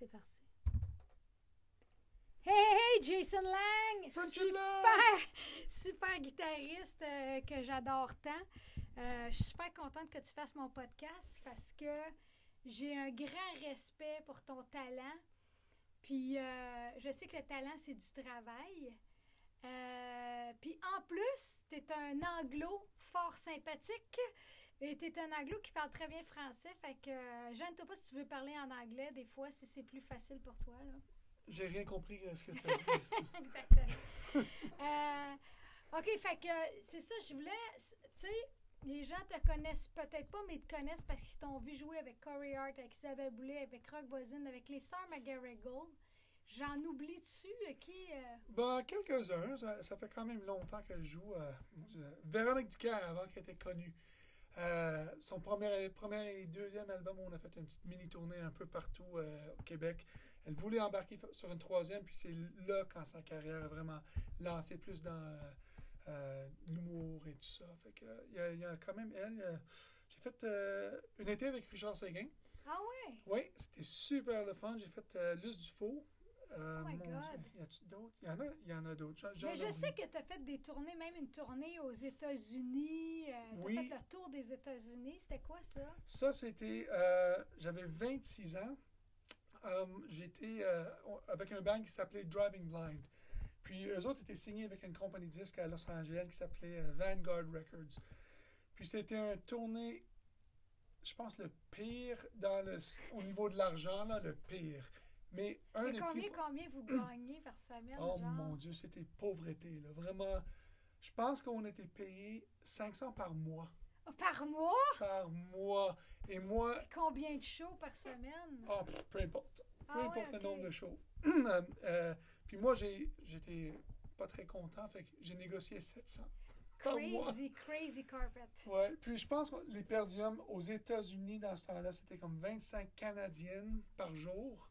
C'est parti. Hey, hey, Jason Lang! Super, super guitariste euh, que j'adore tant. Euh, je suis super contente que tu fasses mon podcast parce que j'ai un grand respect pour ton talent. Puis euh, je sais que le talent, c'est du travail. Puis en plus, tu es un anglo fort sympathique. Et tu es un anglo qui parle très bien français. Fait que euh, gêne-toi pas si tu veux parler en anglais, des fois, si c'est plus facile pour toi. Là. J'ai rien compris euh, ce que tu as dit. Exactement. Euh, OK, fait que c'est ça, je voulais. Tu sais, les gens te connaissent peut-être pas, mais ils te connaissent parce qu'ils t'ont vu jouer avec Corey Hart, avec Isabelle Boulay, avec Rock Voisine, avec les sœurs McGarrigle. J'en oublie-tu qui. euh, Ben, quelques-uns. Ça, ça fait quand même longtemps qu'elle joue. euh. Véronique Dicker, avant qu'elle était connue. Euh, son premier, premier et deuxième album, on a fait une petite mini-tournée un peu partout euh, au Québec. Elle voulait embarquer sur une troisième, puis c'est là quand sa carrière a vraiment lancé plus dans euh, l'humour et tout ça. Fait que, il y, a- il y a quand même elle. J'ai fait une été avec Richard Séguin. Ah ouais? Oui, c'était super le fun. J'ai fait Luce du Faux. Euh, Oh my God. Dieu, y a-tu d'autres? Il y en a, il y en a d'autres. Mais je sais que tu as fait des tournées, même une tournée aux États-Unis. tu as Oui. fait le tour des États-Unis. C'était quoi ça? Ça, c'était. euh, J'avais 26 ans. Euh, J'étais euh, avec un band qui s'appelait Driving Blind. Puis eux autres étaient signés avec une compagnie de disques à Los Angeles qui s'appelait euh, Vanguard Records. Puis c'était un tournée, je pense, le pire dans le, au niveau de l'argent, là, le pire. Mais un Et des combien, plus. combien vous gagnez par semaine? Oh genre? mon Dieu, c'était pauvreté, là. Vraiment. Je pense qu'on était payé 500 par mois. Oh, Par mois? Par mois. Et moi, Combien de shows par semaine? oh, peu importe. Peu Ah ouais, importe le nombre de shows. Euh, euh, puis moi, j'étais pas très content, fait que j'ai négocié 700 par mois. Crazy, crazy carpet. Ouais. Puis je pense que les perdiums aux États-Unis dans ce temps-là, c'était comme 25 Canadiennes par jour.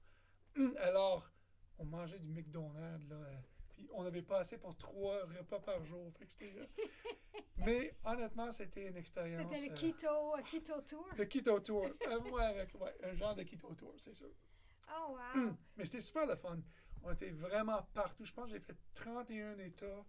Alors, on mangeait du McDonald's, là. euh, Puis on n'avait pas assez pour trois repas par jour. Fait que euh, Mais honnêtement, c'était une expérience. C'était le euh, keto, euh, keto tour. le Keto Tour. Euh, ouais, avec, ouais, un genre de Keto Tour, c'est sûr. Oh, wow. Mais c'était super le fun. On était vraiment partout. Je pense que j'ai fait 31 États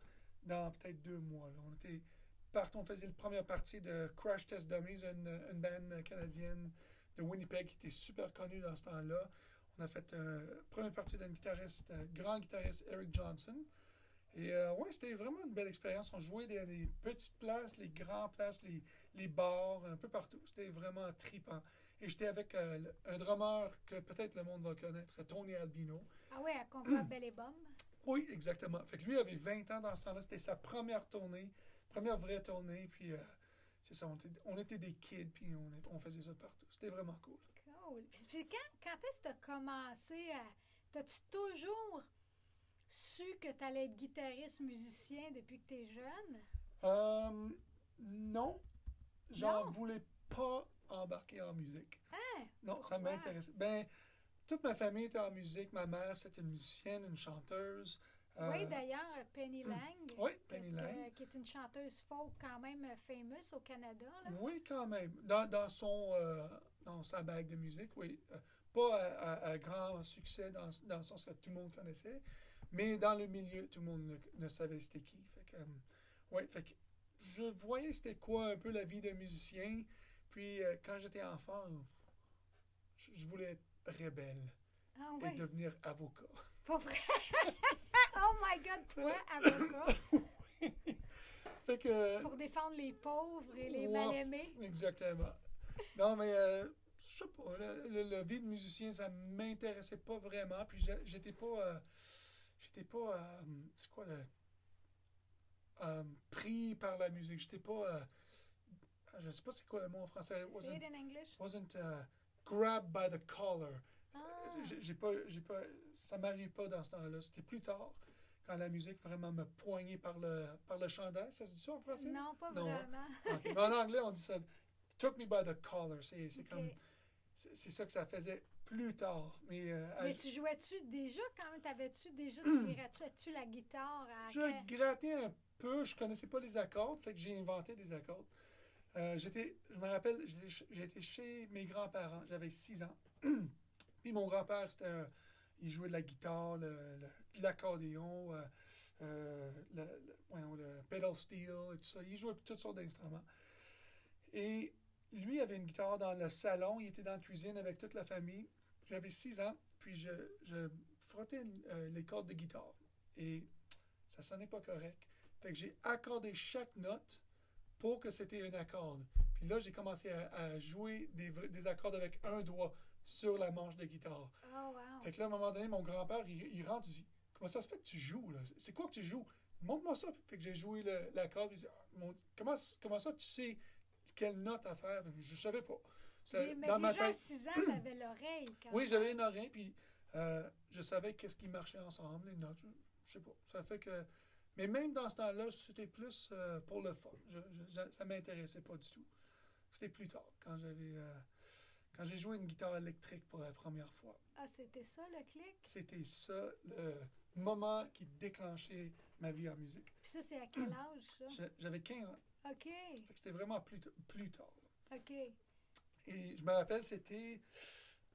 dans peut-être deux mois. là. On était partout. On faisait la première partie de Crash Test Dummies, une, une band canadienne de Winnipeg qui était super connue dans ce temps-là. On a fait une première partie d'un guitariste, euh, grand guitariste Eric Johnson. Et euh, ouais, c'était vraiment une belle expérience. On jouait des, des petites places, les grandes places, les, les bars, un peu partout. C'était vraiment tripant. Et j'étais avec euh, un drummer que peut-être le monde va connaître, Tony Albino. Ah ouais, à Convoi Belle et Bombe. Oui, exactement. Fait que lui avait 20 ans dans ce temps-là. C'était sa première tournée, première vraie tournée. Puis euh, c'est ça, on était, on était des kids, puis on, on faisait ça partout. C'était vraiment cool. Puis, quand, quand est-ce que tu as commencé à. T'as-tu toujours su que tu allais être guitariste, musicien depuis que tu es jeune? Euh, non, j'en voulais pas embarquer en musique. Hein? Non, ça m'intéressait. Ben, toute ma famille était en musique. Ma mère, c'était une musicienne, une chanteuse. Euh, Oui, d'ailleurs, Penny Lang. Oui, Penny Lang. qui est une chanteuse folk quand même famous au Canada. Là. Oui, quand même. Dans, dans son, euh, dans sa bague de musique, oui. Euh, pas à, à- grand succès dans, dans le sens que tout le monde connaissait, mais dans le milieu, tout le monde ne, ne savait c'était qui. Fait que, euh, ouais, fait que je voyais c'était quoi un peu la vie d'un musicien. Puis euh, quand j'étais enfant, je, je voulais être rebelle Ah et devenir avocat. pas vrai? oh my God, toi, avocat, fait que. pour défendre les pauvres et les Ouais. mal-aimés? Exactement. Non, mais euh, je sais pas, le, le- le vie de musicien, ça m'intéressait pas vraiment. Puis j'étais pas. euh, j'étais pas. euh, c'est quoi le. euh, pris par la musique. J'étais pas. euh, je sais pas c'est quoi le mot en français. Say it Wasn't, in English. wasn't uh, grabbed by the collar. Ah, J'ai pas, j'ai pas, ça m'arrive pas dans ce temps-là. C'était plus tard, quand la musique vraiment me poignait par le, par le chandail. Ça se dit ça en français? non, pas Non. hein? vraiment. En anglais, on dit ça. Took me by the collar. C'est comme. C'est ça que ça faisait plus tard. Mais, euh, Mais tu jouais-tu déjà quand même? T'avais-tu déjà, tu grattais-tu la guitare à je quel- grattais un peu. Je connaissais pas les accords. Fait que j'ai inventé des accords. Euh, j'étais, je me rappelle, j'étais ch- j'étais chez mes grands-parents. J'avais 6 ans. Puis mon grand-père, c'était un- il jouait de la guitare, le- l'accordéon, euh, euh, le, le- voyons, le pedal steel et tout ça. Il jouait toutes sortes d'instruments. Et lui avait une guitare dans le salon, il était dans la cuisine avec toute la famille. J'avais six ans, puis je, je frottais euh, les cordes de guitare. Et ça sonnait pas correct. Fait que j'ai accordé chaque note pour que c'était un accord. Puis là, j'ai commencé à, à jouer des, accords avec un doigt sur la manche de guitare. Oh, wow. Fait que là, à un moment donné, mon grand-père, il, il rentre, il dit Comment ça se fait que tu joues là? C'est quoi que tu joues? Montre-moi ça. Fait que j'ai joué l'accord. puis Il dit Ah, comment ça tu sais quelle note à faire Je savais pas. Ça- mais mais dans ma déjà à tête. 6 ans, t'avais l'oreille. quand Oui, j'avais une oreille, puis euh, je savais qu'est-ce qui marchait ensemble, les notes. Je, je sais pas. Ça fait que. Mais même dans ce temps-là, c'était plus euh, pour le fun. Je, je- je- ça m'intéressait pas du tout. C'était plus tard, quand j'avais. euh, quand j'ai joué une guitare électrique pour la première fois. Ah, c'était ça le clic? C'était ça le moment qui déclenchait ma vie en musique. Puis ça, c'est à quel âge, ça? J'avais 15 ans. OK, C'était vraiment plus, plus tard. là. OK. Et je me rappelle, c'était,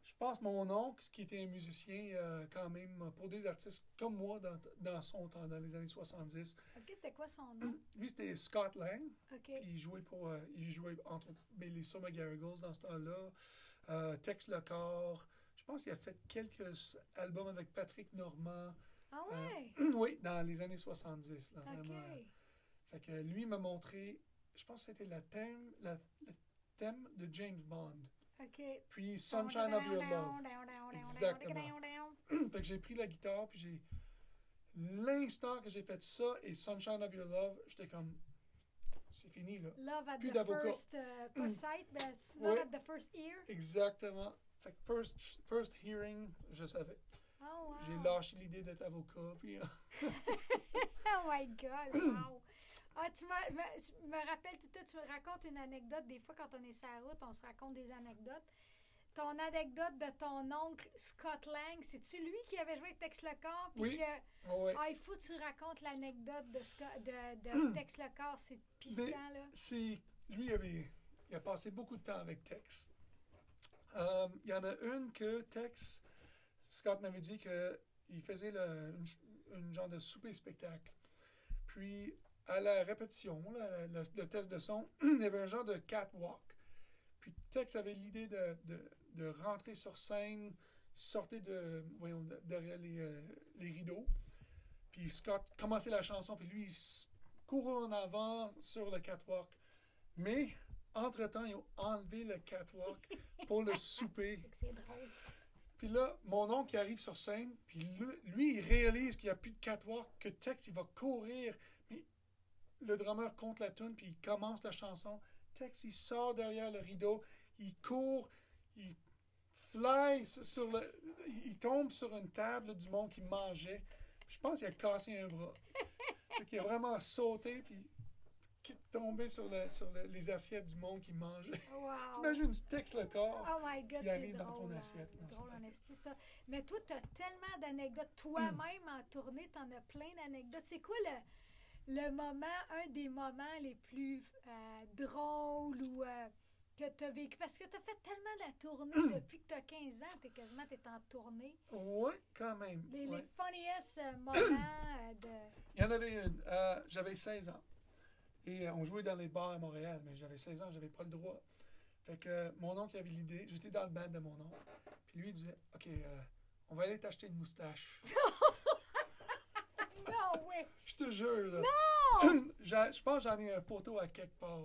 je pense, mon oncle, qui était un musicien euh, quand même pour des artistes comme moi dans, dans son temps, dans les années 70. OK, c'était quoi son nom? Lui, c'était Scott Lang. OK. Puis il jouait pour, euh, il jouait entre autres ben, les Summer Garrigles dans ce temps-là, euh, Tex Le Corps. Je pense qu'il a fait quelques albums avec Patrick Normand. Ah ouais? oui, dans les années 70. Là, vraiment. Fait que lui m'a montré, je pense que c'était le thème, la- le thème de James Bond. OK. Puis Sunshine of Your Love. Exactement. Fait que j'ai pris la guitare, puis j'ai. L'instant que j'ai fait ça et Sunshine of Your Love, j'étais comme. C'est fini, là. Love at Plus the first, pas sight, mais love Ouais. at the first ear. Exactement. Fait que first, first hearing, je savais. Oh, wow. J'ai lâché l'idée d'être avocat, puis. euh, Oh my God, wow. Ah, tu me, me rappelle tout temps, tu me racontes une anecdote. Des fois, quand on est sur la route, on se raconte des anecdotes. Ton anecdote de ton oncle Scott Lang, c'est-tu lui qui avait joué avec Tex Lecor? Oui. que, ouais. ah, il faut que tu racontes l'anecdote de, de, de Tex Lecor. C'est pissant, Mais- là. c'est lui il avait il a passé beaucoup de temps avec Tex. Euh, Il y en a une que Tex Scott m'avait dit que il faisait le, une, une genre de souper spectacle. Puis à la répétition, là, le, le test de son, il y avait un genre de catwalk. Puis Tex avait l'idée de, de, de rentrer sur scène, sortir de, voyons, de- derrière les, euh, les rideaux. Puis Scott commençait la chanson, puis lui, il courait en avant sur le catwalk. Mais, entre-temps, ils ont enlevé le catwalk pour le souper. C'est drôle. Puis là, mon oncle arrive sur scène, puis lui, lui, il réalise qu'il n'y a plus de catwalk, que Tex, il va courir. Le drummer compte la tune, puis il commence la chanson. Tex, il sort derrière le rideau, il court, il fly sur le... Il tombe sur une table du monde qui mangeait. Je pense qu'il a cassé un bras. Qu'il a vraiment sauté, puis tombé sur, le- sur le- les assiettes du monde qui mangeait. Wow. T'imagines, Tex le corps. Oh my God, qui arrive dans ton hein. assiette. Drôle ça. Mais toi, tu as tellement d'anecdotes. Toi-même, en tournée, tu en as plein d'anecdotes. C'est quoi le, le moment, un des moments les plus euh, drôles ou euh, que tu as vécu? Parce que tu as fait tellement de la tournée depuis que tu as 15 ans. Tu es quasiment en tournée. Oui, quand même. Les, ouais. les funniest euh, moments de. Il y en avait une. euh, j'avais 16 ans. Et on jouait dans les bars à Montréal, mais j'avais 16 ans, j'avais pas le droit. Fait que mon oncle avait l'idée, j'étais dans le band de mon oncle. Puis lui, il disait OK, on va aller t'acheter une moustache. Non! Je te jure, là. Non! Je pense que j'en ai une photo à quelque part.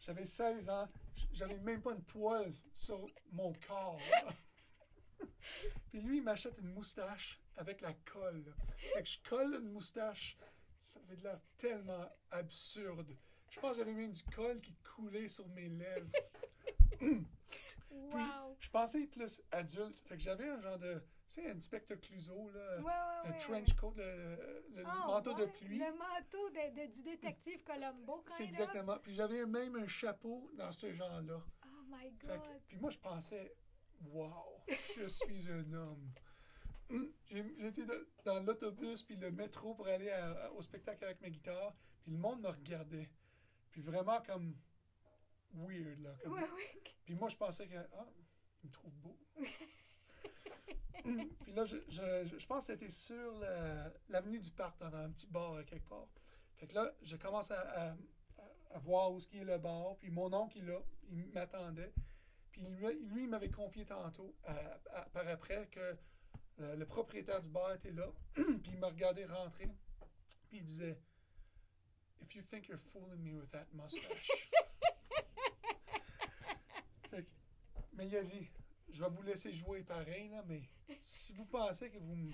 J'avais 16 ans, j'avais même pas une poêle sur mon corps. Puis lui, il m'achète une moustache avec la colle. là. Fait que je colle une moustache. Ça avait de l'air tellement absurde. Je pense que j'avais même du colle qui coulait sur mes lèvres. Puis, Wow! je pensais plus adulte. Fait que j'avais un genre de. Tu sais, inspecteur Clouseau, là. Ouais, ouais, un ouais, trench coat, le, le Ah, manteau de pluie. Le manteau de, de- du détective Colombo, quand C'est exactement. Puis j'avais même un chapeau dans ce genre-là. Oh my God! que- puis moi, je pensais, wow, je suis un homme. Hum, J'étais dans, l'autobus puis le métro pour aller à- à- au spectacle avec ma guitare, puis le monde me regardait. Puis vraiment comme weird, là. comme-. Puis moi, je pensais que, ah, il me trouve beau. puis là, je, je, je- pense que c'était sur l'avenue du parc, dans un petit bar à quelque part. Fait que là, je commence à, à- à- à voir où ce qui est le bar. Puis mon oncle, il est là, il m'attendait. Puis lui, lui, il m'avait confié tantôt, à- par après, que le, le propriétaire du bar était là. puis il m'a regardé rentrer. Puis il disait If you think you're fooling me with that mustache. Fait que- mais il a dit Je vais vous laisser jouer pareil, là, mais si vous pensez que vous me-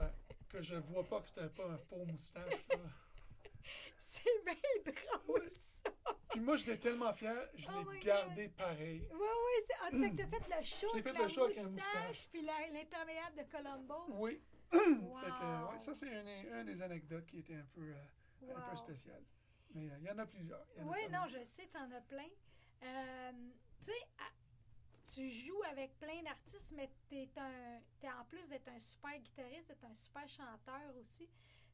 euh, que je vois pas que c'était pas un faux moustache, là. C'est bien drôle, ça. Puis moi, j'étais tellement fier, je Oh l'ai gardé pareil. Oui, oui, c'est. Ah, fait que t'as fait le show avec fait la le show avec moustache, la moustache. puis l'imperméable de Colombo. Oui. Wow. Fait que, ouais, ça, c'est une, une des anecdotes qui était un peu, euh, un peu spéciale. Mais euh, il y en a plusieurs. Y en Oui, non, je sais, t'en as plein. Euh, tu sais, tu joues avec plein d'artistes, mais t'es un, t'es en plus d'être un super guitariste, t'es un super chanteur aussi.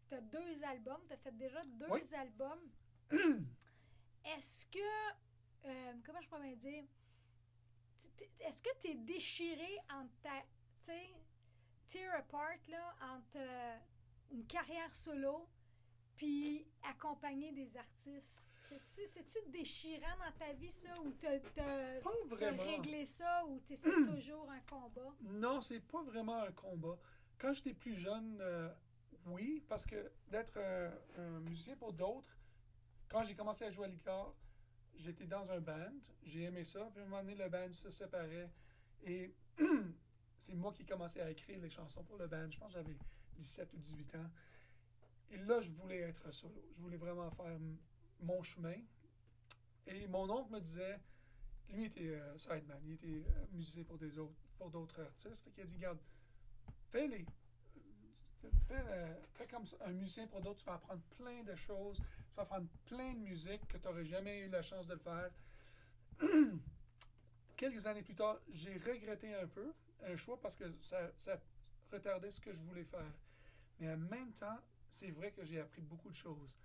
T'as deux albums, t'as fait déjà deux Oui. albums. Est-ce que, euh, comment je bien dire, est-ce que t'es déchiré entre ta, tu sais, tear apart, là, entre euh, une carrière solo puis accompagner des artistes? C'est-tu, déchirant dans ta vie, ça, ou t'as, réglé ça, ou t'essaies toujours un combat? Non, c'est pas vraiment un combat. Quand j'étais plus jeune, euh, oui, parce que d'être un, un musicien pour d'autres, quand j'ai commencé à jouer à guitare, j'étais dans un band, j'ai aimé ça, puis à un moment donné, le band se séparait. Et c'est moi qui ai commencé à écrire les chansons pour le band. Je pense que j'avais 17 ou 18 ans. Et là, je voulais être solo. Je voulais vraiment faire mon chemin. Et mon oncle me disait, lui était euh, sideman, il était euh, musicien pour des autres, pour d'autres artistes. Fait qu'il a dit, garde, fais-les. Fais, euh, fais comme un musicien pour d'autres, tu vas apprendre plein de choses, tu vas apprendre plein de musique que tu n'aurais jamais eu la chance de le faire. Quelques années plus tard, j'ai regretté un peu un choix parce que ça, ça retardait ce que je voulais faire. Mais en même temps, c'est vrai que j'ai appris beaucoup de choses.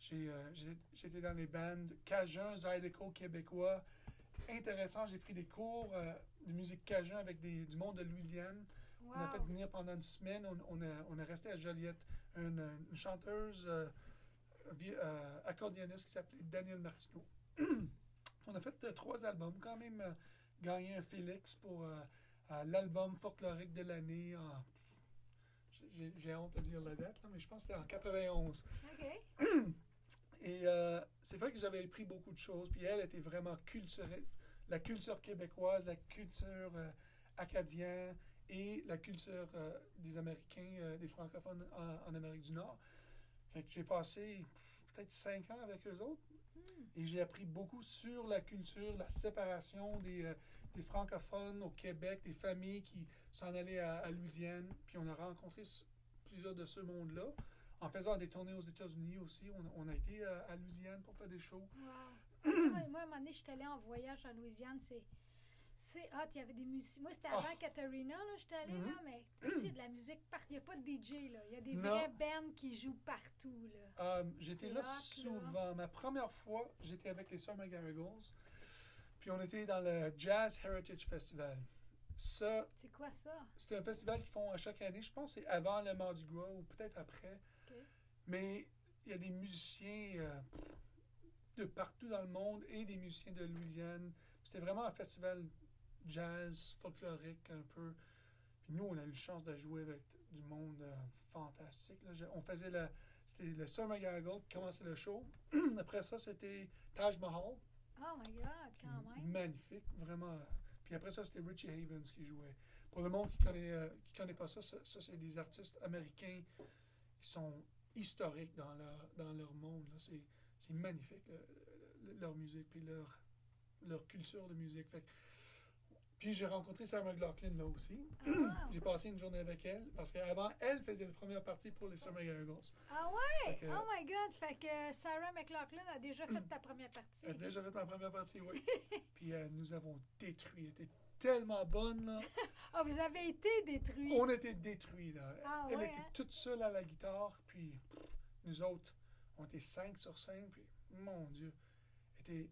J'ai, euh, j'ai- j'étais dans les bandes Cajun, Zydeco, québécois. Intéressant, j'ai pris des cours euh, de musique Cajun avec des, du monde de Louisiane. On a fait venir pendant une semaine. On, on, a, on est resté à Joliette. Une, une chanteuse euh, euh, accordéoniste qui s'appelait Daniel Martineau. on a fait trois albums, quand même gagné un Félix pour l'album folklorique de l'année. en- j'ai- J'ai honte de dire la date, là, mais je pense que c'était en 91. OK. Et euh, c'est vrai que j'avais appris beaucoup de choses. Puis elle était vraiment culturelle. La culture québécoise, la culture euh, acadienne et la culture euh, des Américains, des francophones en, en Amérique du Nord. Fait que j'ai passé peut-être cinq ans avec eux autres. Hmm. Et j'ai appris beaucoup sur la culture, la séparation des, euh, des francophones au Québec, des familles qui s'en allaient à, à Louisiane. Puis on a rencontré plusieurs de ce monde-là. En faisant des tournées aux États-Unis aussi, on, a- on a été à, à Louisiane pour faire des shows. Wow. Moi, à un moment donné, je suis allée en voyage en Louisiane. C'est, c'est hot. Il y avait des musiciens. Moi, c'était avant Ah. Katarina, là, j'étais allée, Mhm. là, mais a de la musique partout. Il n'y a pas de DJ, là. Il y a des Non. vrais bands qui jouent partout, là. Euh, j'étais C'est là souvent. Ma première fois, j'étais avec les Sœurs McGarrigles. Puis on était dans le Jazz Heritage Festival. Ça, C'est quoi ça? C'est un festival qu'ils font à chaque année. Je pense que c'est avant le Mardi Gras ou peut-être après. Mais il y a des musiciens euh, de partout dans le monde et des musiciens de Louisiane. C'était vraiment un festival jazz, folklorique un peu. Puis nous, on a eu la chance de jouer avec du monde euh, fantastique. là. On faisait le... C'était le McGarrigle qui commençait le show. Après ça, c'était Taj Mahal. Oh my God, quand même. Magnifique, vraiment. Puis après ça, c'était Richie Havens qui jouait. Pour le monde qui connaît, euh, qui connaît pas ça, ça, ça, c'est des artistes américains qui sont historiques dans leur, dans leur monde. C'est, magnifique, le- le- leur musique, puis leur, leur culture de musique. Fait que- puis j'ai rencontré Sarah McLaughlin là aussi. Ah, J'ai passé une journée avec elle, parce qu'avant, elle faisait la première partie pour les Summer Girls. ah ouais? Que- Oh my God! Fait que Sarah McLaughlin a déjà fait ta première partie. Elle a déjà fait ma première partie, oui. puis euh, nous avons détruit. Elle était tellement bonne, là. Ah, vous avez été détruits. On était détruits, là. Ah Elle ouais, était hein? toute seule à la guitare, puis pff, nous autres, on était cinq sur scène, puis mon Dieu, était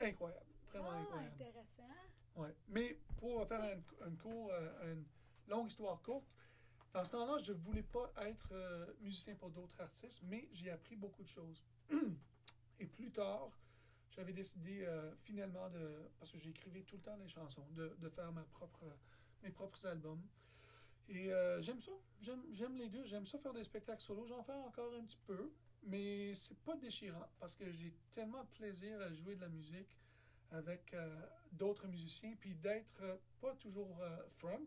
incroyable, vraiment Ah, incroyable. intéressant. Ouais. Mais pour faire un, un court, euh, une longue histoire courte, dans ce temps-là, je ne voulais pas être euh, musicien pour d'autres artistes, mais j'ai appris beaucoup de choses. Et plus tard, j'avais décidé euh, finalement de, parce que j'écrivais tout le temps des chansons, de, de faire ma propre, mes propres albums. Et euh, j'aime ça. J'aime, j'aime les deux. J'aime ça faire des spectacles solo. J'en fais encore un petit peu, mais c'est pas déchirant parce que j'ai tellement de plaisir à jouer de la musique avec euh, d'autres musiciens, puis d'être pas toujours front.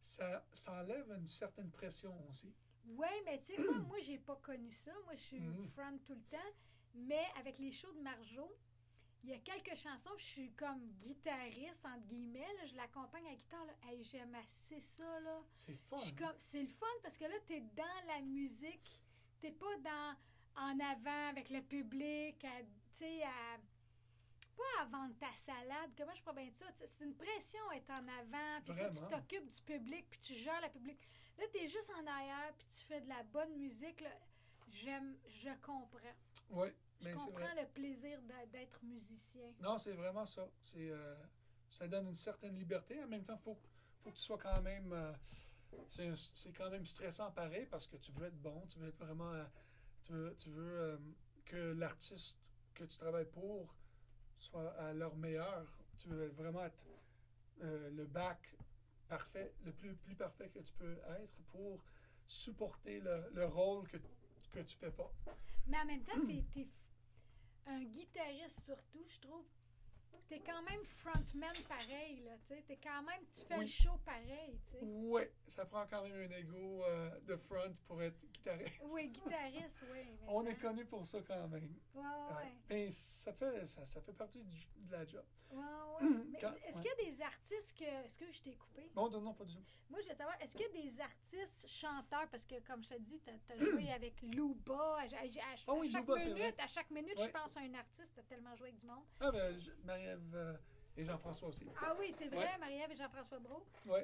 Ça, ça enlève une certaine pression aussi. Oui, mais tu sais, moi, moi j'ai pas connu ça. Moi, je suis Mhm. front tout le temps. Mais avec les shows de Marjo, il y a quelques chansons, je suis comme guitariste, entre guillemets. là, je l'accompagne à la guitare. Là. Hey, J'aime assez ça. Là. C'est fun. Je suis comme- C'est le fun parce que là, tu es dans la musique. Tu pas dans en avant avec le public, à, tu sais, à. Pas à vendre ta salade. Comment je pourrais bien dire ça? C'est une pression être en avant, puis faut que tu t'occupes du public, puis tu gères le public. Là, tu es juste en arrière, puis tu fais de la bonne musique. là. J'aime, je comprends. Oui, Je mais c'est comprends le plaisir d'être musicien. Non, c'est vraiment ça. C'est, euh, ça donne une certaine liberté. En même temps, il faut, faut que tu sois quand même. euh, c'est, quand même stressant pareil parce que tu veux être bon, tu veux être vraiment. euh, tu veux, tu veux euh, que l'artiste que tu travailles pour soit à leur meilleur. Tu veux vraiment être le bac parfait, le plus, plus parfait que tu peux être pour supporter le, le rôle que, que tu fais pas. Mais en même temps, tu es, un guitariste surtout, je trouve. Tu es quand même frontman pareil, là, tu sais. T'es quand même, tu fais Oui. le show pareil, tu sais. Oui, ça prend quand même un ego euh, de front pour être guitariste. Oui, guitariste, oui. On ça- est connu pour ça quand même. Ouais, Ouais. ouais, Mais ça fait, ça, ça fait partie du- de la job. ouais. ouais. Mais est-ce qu'il y a des artistes que. Est-ce que je t'ai coupé? Non, non, non, pas du tout. Moi, je veux savoir, est-ce qu'il y a des artistes chanteurs, parce que, comme je te dis, tu as, joué avec Louba, à, à- Ah chaque minute, à chaque minute, je pense à un artiste, tu as tellement joué avec du monde. Ah, ben, je- Marie-Ève euh, et Jean-François aussi. Ah oui, c'est vrai, Ouais. Marie-Ève et Jean-François Brault. Oui,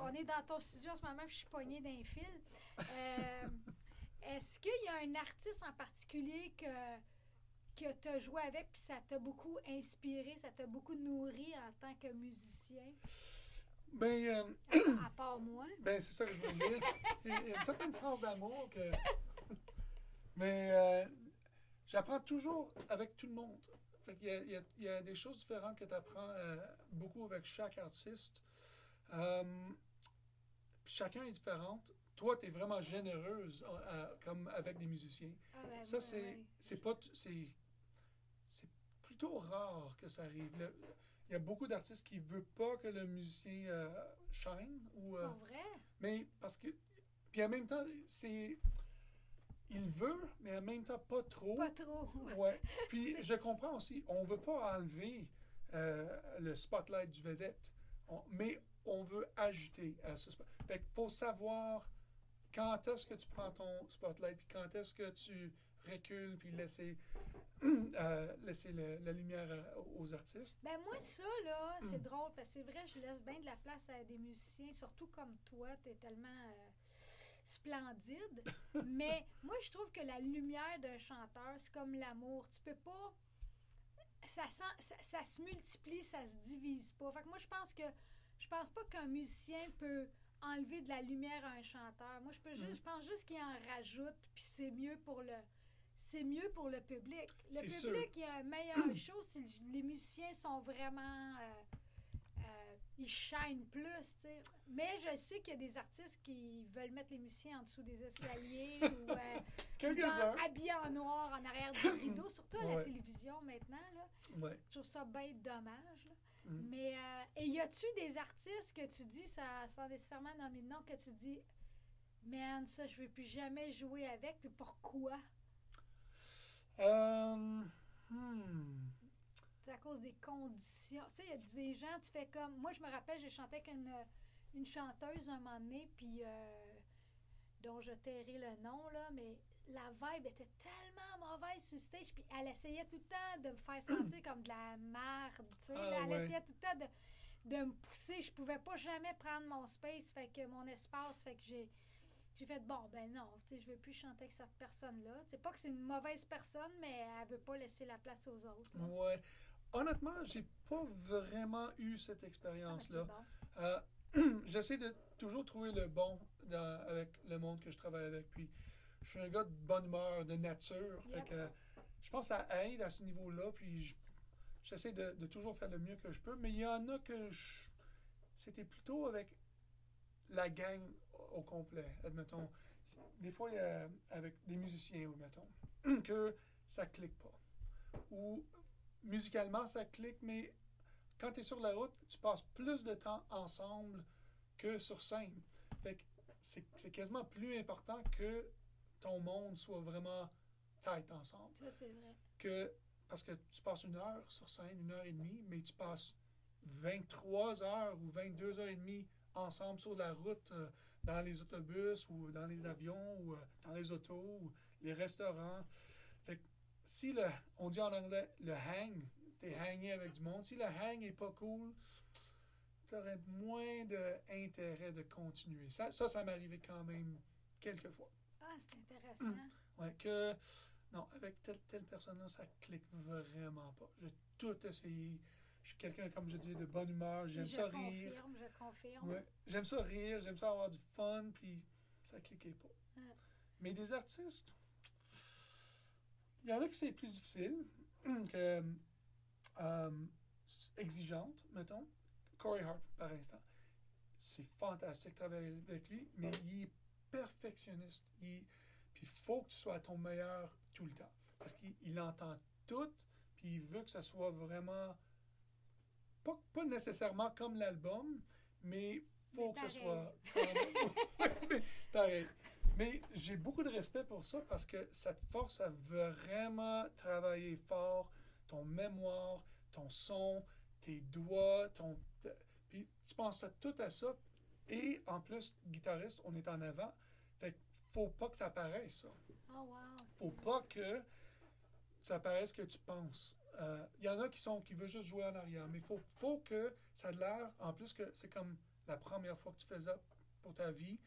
on est dans ton studio en ce moment, puis je suis poignée d'un fil. Euh, Est-ce qu'il y a un artiste en particulier que, que tu as joué avec, puis ça t'a beaucoup inspiré, ça t'a beaucoup nourri en tant que musicien, Ben, euh, à, à part moi? ben c'est ça que je veux dire. Il y a une certaine phrase d'amour que. Mais euh, j'apprends toujours avec tout le monde. Fait qu'il y a, il y a- il y a des choses différentes que tu apprends beaucoup avec chaque artiste. Euh, chacun est différent. Toi, tu es vraiment généreuse euh, euh, comme avec des musiciens. Ah, ben, Ça, c'est c'est pas c'est c'est plutôt rare que ça arrive. Le- Il y a beaucoup d'artistes qui ne veulent pas que le musicien euh, shine ou euh, vrai? mais parce que puis en même temps c'est il veut mais en même temps pas trop. Pas trop. Ouais. Puis je comprends aussi, on veut pas enlever euh, le spotlight du vedette, On- mais on veut ajouter à ce spot. Fait qu'il faut savoir quand est-ce que tu prends ton spotlight, puis quand est-ce que tu recules, puis laisser, euh, laisser le- la lumière à- aux artistes. Ben moi, ça, là, c'est Mm. drôle, parce que c'est vrai, je laisse bien de la place à des musiciens, surtout comme toi, t'es tellement euh, splendide. Mais moi, je trouve que la lumière d'un chanteur, c'est comme l'amour. Tu peux pas... Ça, sent, ça, ça se multiplie, ça se divise pas. Fait que moi, je pense que... Je pense pas qu'un musicien peut enlever de la lumière à un chanteur. Moi, je, peux juste, Mm. je pense juste qu'il en rajoute, puis c'est mieux pour le... C'est mieux pour le public. Le C'est sûr. public, il y a un meilleur show si le- les musiciens sont vraiment. euh, ils shine plus, tu sais. Mais je sais qu'il y a des artistes qui veulent mettre les musiciens en dessous des escaliers ou euh, habillés en noir en arrière du rideau, surtout à la télévision maintenant. Là. Ouais. Je trouve ça bien dommage. là. Mm. Mais, euh, et y a-tu des artistes que tu dis, ça, sans nécessairement nommer de nom, que tu dis, man, ça, je veux plus jamais jouer avec, puis pourquoi? Euh, hmm. C'est à cause des conditions. Tu sais, il y a des gens, tu fais comme. Moi, je me rappelle, j'ai chanté avec une, une chanteuse un moment donné, puis euh, dont je tairai le nom, là, mais la vibe était tellement mauvaise sur stage, puis elle essayait tout le temps de me faire sentir comme de la merde, tu sais. Ah, là, elle ouais. essayait tout le temps de, de me pousser. Je pouvais pas jamais prendre mon space, fait que mon espace, fait que j'ai. J'ai fait bon, ben non, tu sais, je veux plus chanter avec cette personne-là. C'est pas que c'est une mauvaise personne, mais elle veut pas laisser la place aux autres. là. Ouais. Honnêtement, j'ai pas vraiment eu cette Ah, ben, expérience-là. c'est bon. Euh, J'essaie de toujours trouver le bon dans- avec le monde que je travaille avec. Puis, je suis un gars de bonne humeur, de nature. Fait Yep. que, je pense que ça aide à ce niveau-là. Puis, je- j'essaie de, de toujours faire le mieux que je peux. Mais il y en a que je- c'était plutôt avec la gang au complet. Admettons, des fois, il y a- avec des musiciens, admettons, que ça clique pas. Ou musicalement, ça clique, mais quand tu es sur la route, tu passes plus de temps ensemble que sur scène. Fait que c'est c'est quasiment plus important que ton monde soit vraiment tight ensemble. Ça, c'est vrai. Que, parce que tu passes une heure sur scène, une heure et demie, mais tu passes 23 heures ou 22 heures et demie ensemble sur la route, euh, dans les autobus ou dans les avions ou euh, dans les autos ou les restaurants. Si le, on dit en anglais le hang, t'es hangé avec du monde, si le hang est pas cool, tu aurais moins d'intérêt de continuer. Ça, ça, ça m'est arrivé quand même quelques fois. Ah, c'est intéressant. Ouais, que non, avec telle, telle personne-là, ça clique vraiment pas. J'ai tout essayé. Je suis quelqu'un, comme je dis, de bonne humeur. J'aime je ça rire. confirme, je confirme. Ouais, j'aime ça rire, j'aime ça avoir du fun, puis ça cliquait pas. Ouais. Mais des artistes, il y en a qui c'est plus difficile, que euh, exigeante, mettons. Corey Hart, par instant. C'est fantastique de travailler avec lui, mais il est perfectionniste. Il, puis il faut que tu sois à ton meilleur tout le temps. Parce qu'il il entend tout, puis il veut que ça soit vraiment. Pas, pas nécessairement comme l'album, mais faut Mais que ce soit. comme- mais j'ai beaucoup de respect pour ça parce que ça te force à vraiment travailler fort ton mémoire, ton son, tes doigts, ton. Puis tu penses à tout à ça. Et en plus, guitariste, on est en avant. Fait faut pas que ça paraisse, ça. Oh, wow. Faut pas que ça paraisse que tu penses. Il y en a qui sont qui veulent juste jouer en arrière, mais il faut, faut que ça a l'air, en plus que c'est comme la première fois que tu fais ça pour ta vie,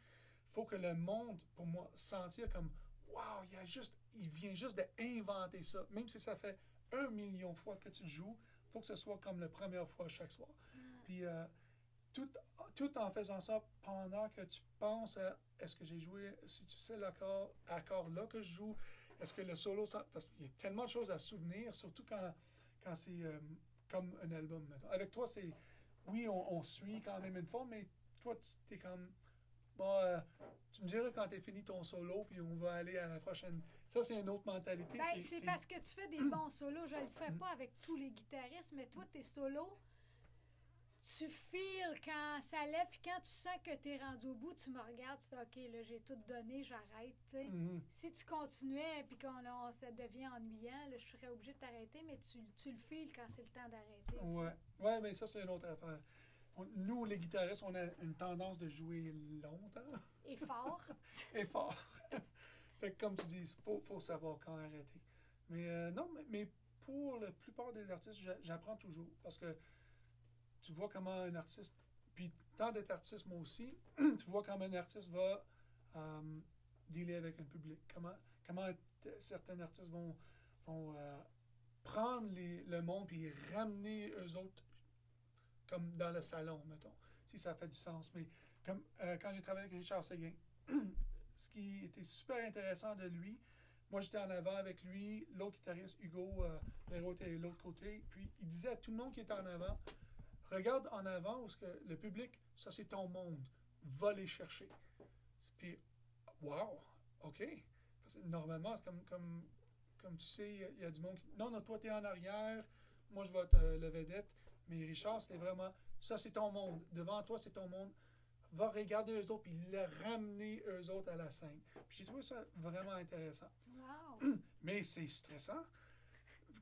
faut que le monde, pour moi, sentir comme Wow, il, a juste, il vient juste d'inventer ça. Même si ça fait un million de fois que tu joues, faut que ce soit comme la première fois chaque soir. Puis euh, tout, tout en faisant ça pendant que tu penses à est-ce que j'ai joué, si tu sais l'accord accord là que je joue, est-ce que le solo, ça- parce qu'il y a tellement de choses à souvenir, surtout quand, quand c'est euh, comme un album. mettons. Avec toi, c'est, oui, on, on suit quand même une forme, mais toi, tu es comme, bon, euh, tu me diras quand tu fini ton solo, puis on va aller à la prochaine. Ça, c'est une autre mentalité. Ben, c'est parce que tu fais des bons solos. Je le fais pas avec tous les guitaristes, mais toi, tes solos, tu files quand ça lève, puis quand tu sens que tu es rendu au bout, tu me regardes, tu fais OK, là, j'ai tout donné, j'arrête. Mhm. Si tu continuais, puis qu'on on- ça devient ennuyant, là, je serais obligée de t'arrêter, mais tu, tu le files quand c'est le temps d'arrêter. Ouais, ouais, mais ça, c'est une autre affaire. On- nous, les guitaristes, on a une tendance de jouer longtemps Et fort. et fort. fait que, comme tu dis, il faut, faut savoir quand arrêter. Mais euh, non, mais, mais pour la plupart des artistes, j'a- j'apprends toujours. Parce que tu vois comment un artiste, puis tant d'être artiste, moi aussi, tu vois comment un artiste va euh, dealer avec un public. Comment, comment certains artistes vont, vont euh, prendre les- le monde puis ramener eux autres comme dans le salon, mettons, si ça fait du sens. Mais comme euh, quand j'ai travaillé avec Richard Séguin, ce qui était super intéressant de lui, moi j'étais en avant avec lui, l'autre guitariste Hugo euh, Perrault était de l'autre côté, puis il disait à tout le monde qui était en avant, regarde en avant où ce que le public, ça c'est ton monde, va les chercher. Puis, wow, ok. Parce que normalement, comme, comme, comme tu sais, il y a- il y a du monde qui, non, non, toi t'es en arrière, moi je vais être euh, le vedette. Mais Richard, c'était vraiment, ça c'est ton monde. Devant toi, c'est ton monde. Va regarder eux autres, puis le ramener eux autres à la scène. Puis j'ai trouvé ça vraiment intéressant. Wow. Mais c'est stressant.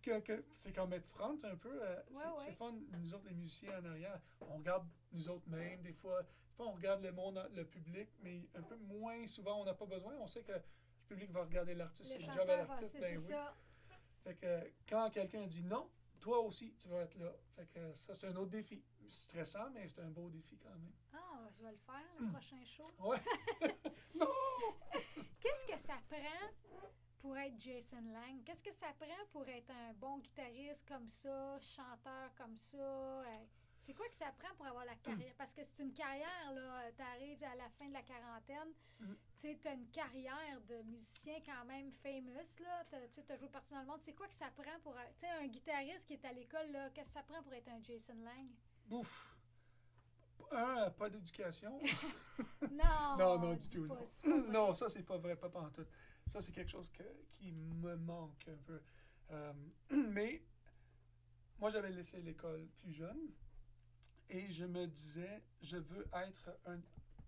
Que, que- c'est comme être front un peu. euh, c'est, Ouais, c'est fun, nous autres, les musiciens en arrière. On regarde nous autres mêmes. Des fois, des fois, on regarde le monde, le public, mais un peu moins souvent, on n'a pas besoin. On sait que le public va regarder l'artiste. Le C'est le job à l'artiste. c'est Ben c'est oui. ça. Fait que quand quelqu'un dit non, toi aussi, tu vas être là. Fait que ça, c'est un autre défi. Stressant, mais c'est un beau défi quand même. Ah, je vais le faire, le prochain show. Ouais. non! Qu'est-ce que ça prend pour être Jason Lang? Qu'est-ce que ça prend pour être un bon guitariste comme ça, chanteur comme ça? Euh, C'est quoi que ça prend pour avoir la carrière? Parce que c'est une carrière, là. Tu arrives à la fin de la quarantaine, Mhm. tu sais, as une carrière de musicien quand même famous, là. Tu as joué partout dans le monde. C'est quoi que ça prend pour. Tu sais, un guitariste qui est à l'école, là, qu'est-ce que ça prend pour être un Jason Lang? Ouf! Un, pas d'éducation. Non! non, non, du tout. pas, non. ça, c'est pas vrai, pas pantoute. Ça, c'est quelque chose que, qui me manque un peu. Euh, mais moi, j'avais laissé l'école plus jeune et je me disais, je veux être un.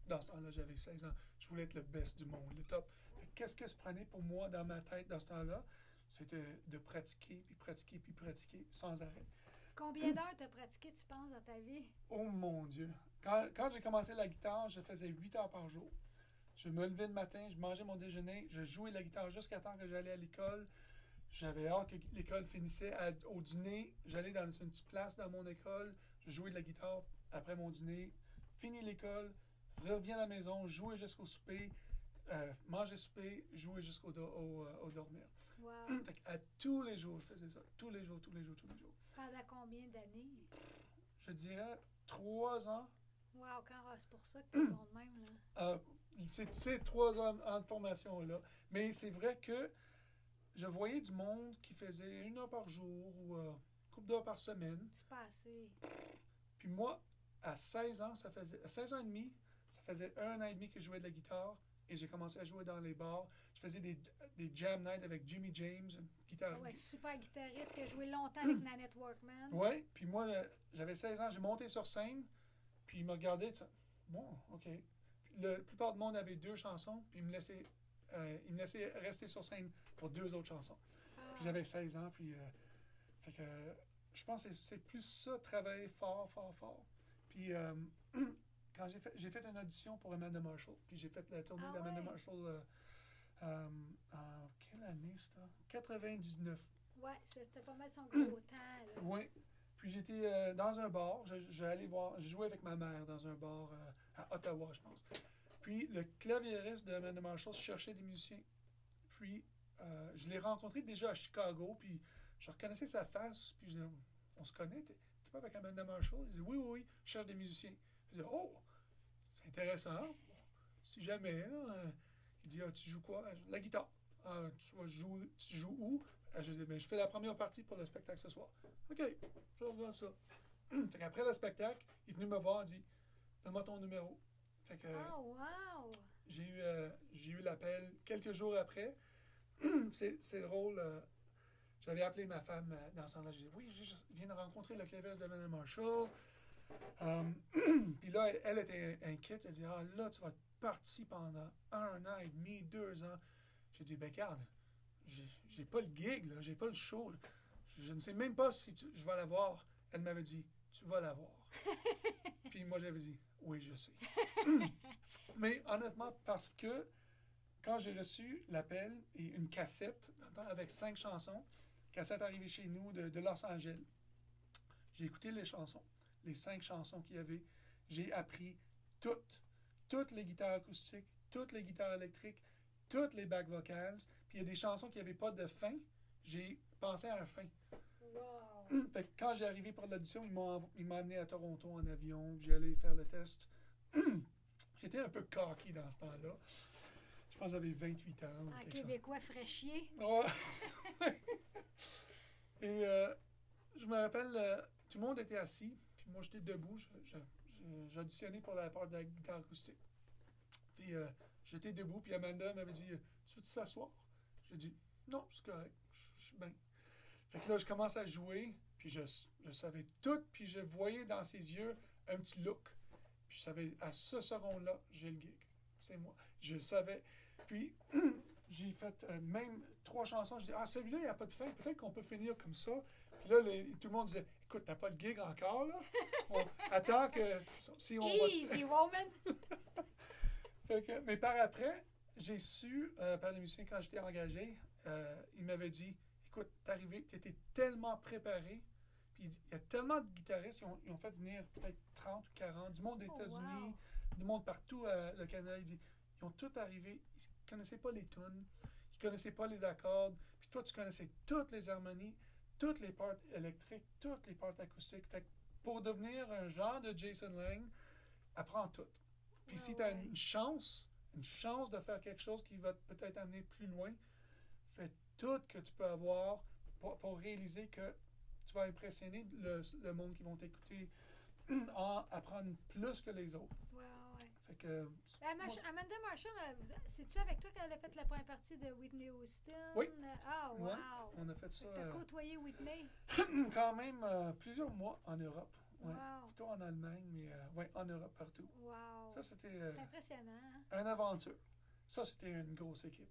Dans ce temps-là, j'avais 16 ans. Je voulais être le best du monde, le top. Qu'est-ce que se prenait pour moi dans ma tête dans ce temps-là? C'était de pratiquer, puis pratiquer, puis pratiquer sans arrêt. Combien d'heures t'as pratiqué, tu penses, dans ta vie? Oh mon Dieu. Quand, quand j'ai commencé la guitare, je faisais 8 heures par jour. Je me levais le matin, je mangeais mon déjeuner, je jouais la guitare jusqu'à temps que j'allais à l'école. J'avais hâte que l'école finissait. À- au dîner, j'allais dans une petite place dans mon école, jouais de la guitare après mon dîner, fini l'école, reviens à la maison, jouais jusqu'au souper, euh, manger souper, jouer jusqu'au do- au, euh, au dormir. Wow. Fait à tous les jours, je faisais ça. Tous les jours, tous les jours, tous les jours. Pendant combien d'années? Je dirais trois ans Wow, quand c'est pour ça que t'es bon de même, là. Euh, c'est ces trois ans en formation-là. Mais c'est vrai que je voyais du monde qui faisait une heure par jour ou euh, couple d'heures par semaine. C'est pas assez. Puis moi, à 16 ans, ça faisait à 16 ans et demi, ça faisait un an et demi que je jouais de la guitare et j'ai commencé à jouer dans les bars. Je faisais des, des jam nights avec Jimmy James, guitare. Ouais, super guitariste qui a joué longtemps avec Nanette Workman. Ouais, puis moi, euh, j'avais 16 ans, j'ai monté sur scène, puis il me regardait, bon, OK. Puis la plupart du monde avait deux chansons, puis il me laissait, euh, il me laissait rester sur scène pour deux autres chansons. Ah, Puis j'avais 16 ans, puis. euh, fait que je pense que c'est- plus ça, travailler fort, fort, fort. Puis euh, quand j'ai fait, j'ai fait une audition pour Amanda Marshall, puis j'ai fait la tournée Ah d'Amanda ouais? Marshall euh, euh, en quelle année c'était 99. Ouais, c'était pas mal son gros temps, là. Oui. Puis j'étais dans un bar. J'allais voir. Je jouais avec ma mère dans un bar à Ottawa, je pense. Puis le claviériste de Amanda Marshall cherchait des musiciens. Puis je l'ai rencontré déjà à Chicago. Puis je reconnaissais sa face. Puis je disais, on se connaît, t'es pas avec Amanda Marshall? Il disait, oui, oui, oui, je cherche des musiciens. Je disais, oh, c'est intéressant. Si jamais, là, euh, il dit, ah, tu joues quoi? Dis, La guitare. Ah, tu, vas jouer, tu joues où? Ah, Je dis, ben, je fais la première partie pour le spectacle ce soir. OK, je regarde ça. fait qu'après le spectacle, il est venu me voir, il dit Donne-moi ton numéro. Fait que Oh, wow! j'ai eu, euh, j'ai eu l'appel quelques jours après. c'est, c'est drôle. euh, j'avais appelé ma femme euh, dans ce temps-là. Je disais Oui, je viens de rencontrer le clavieriste de Mme Marshall. Euh, Puis là, elle, était inquiète. Elle dit Ah, là, tu vas être parti pendant un an et demi, deux ans. J'ai dit Ben, regarde, j'ai, j'ai pas le gig, là, j'ai pas le show. là. Je, je ne sais même pas si tu- je vais l'avoir. Elle m'avait dit Tu vas l'avoir. Puis moi, j'avais dit Oui, je sais. Mais honnêtement, parce que quand j'ai reçu l'appel et une cassette avec cinq chansons, cassette arrivée chez nous de, de Los Angeles, j'ai écouté les chansons, les cinq chansons qu'il y avait. J'ai appris toutes, toutes les guitares acoustiques, toutes les guitares électriques, toutes les back vocals. Puis il y a des chansons qui n'avaient pas de fin. J'ai pensé à un fin. Wow! Fait que quand j'ai arrivé pour l'audition, ils m'ont ils m'ont amené à Toronto en avion. J'ai allé faire le test. J'étais un peu cocky dans ce temps-là. Je pense que j'avais 28 ans. ou En quelque chose. québécois fraîchier. Ouais. Et euh, je me rappelle, euh, tout le monde était assis, puis moi j'étais debout. J'auditionnais pour la part de la guitare acoustique. Puis euh, j'étais debout, puis Amanda m'avait dit Tu veux-tu s'asseoir J'ai dit Non, c'est correct, je suis bien. Fait que là, je commence à jouer, puis je, je savais tout, puis je voyais dans ses yeux un petit look. Puis je savais, à ce seconde-là, j'ai le gig. C'est moi. Je le savais. Puis j'ai fait euh, même trois chansons. Je dis, ah, celui-là, il n'y a pas de fin. Peut-être qu'on peut finir comme ça. Puis là, les- tout le monde disait, écoute, t'as pas le gig encore, là? On attend que si on va. Easy, woman! Fait que- mais par après, j'ai su, euh, par les musiciens, quand j'étais engagé, euh, ils m'avaient dit Écoute, t'es arrivé, t'étais tellement préparé. Puis il il y a tellement de guitaristes, ils ont, ils ont fait venir peut-être 30 ou 40, du monde des Oh, États-Unis, wow. Du monde partout, euh, le Canada. Il dit Ils ont tous arrivé, ils connaissaient pas les tunes, qui connaissaient pas les accords, puis toi, tu connaissais toutes les harmonies, toutes les parts électriques, toutes les parts acoustiques. Fait que pour devenir un genre de Jason Lang, apprends tout. Puis si tu as ouais. une chance, une chance de faire quelque chose qui va peut-être amener plus loin, fais tout que tu peux avoir pour, pour réaliser que tu vas impressionner le, le monde qui vont t'écouter en apprendre plus que les autres. Ouais, ouais. Fait que Ah, Marsh- Amanda Marshall, c'est-tu avec toi qu'elle a fait la première partie de Whitney Houston? Oui. Ah, wow! Ouais, on a fait ça T'as euh, côtoyé Whitney? quand même euh, plusieurs mois en Europe. Ouais. Wow! Plutôt en Allemagne, mais euh, ouais, en Europe partout. Wow! Ça, c'était euh, impressionnant. hein? une aventure. Ça, c'était une grosse équipe.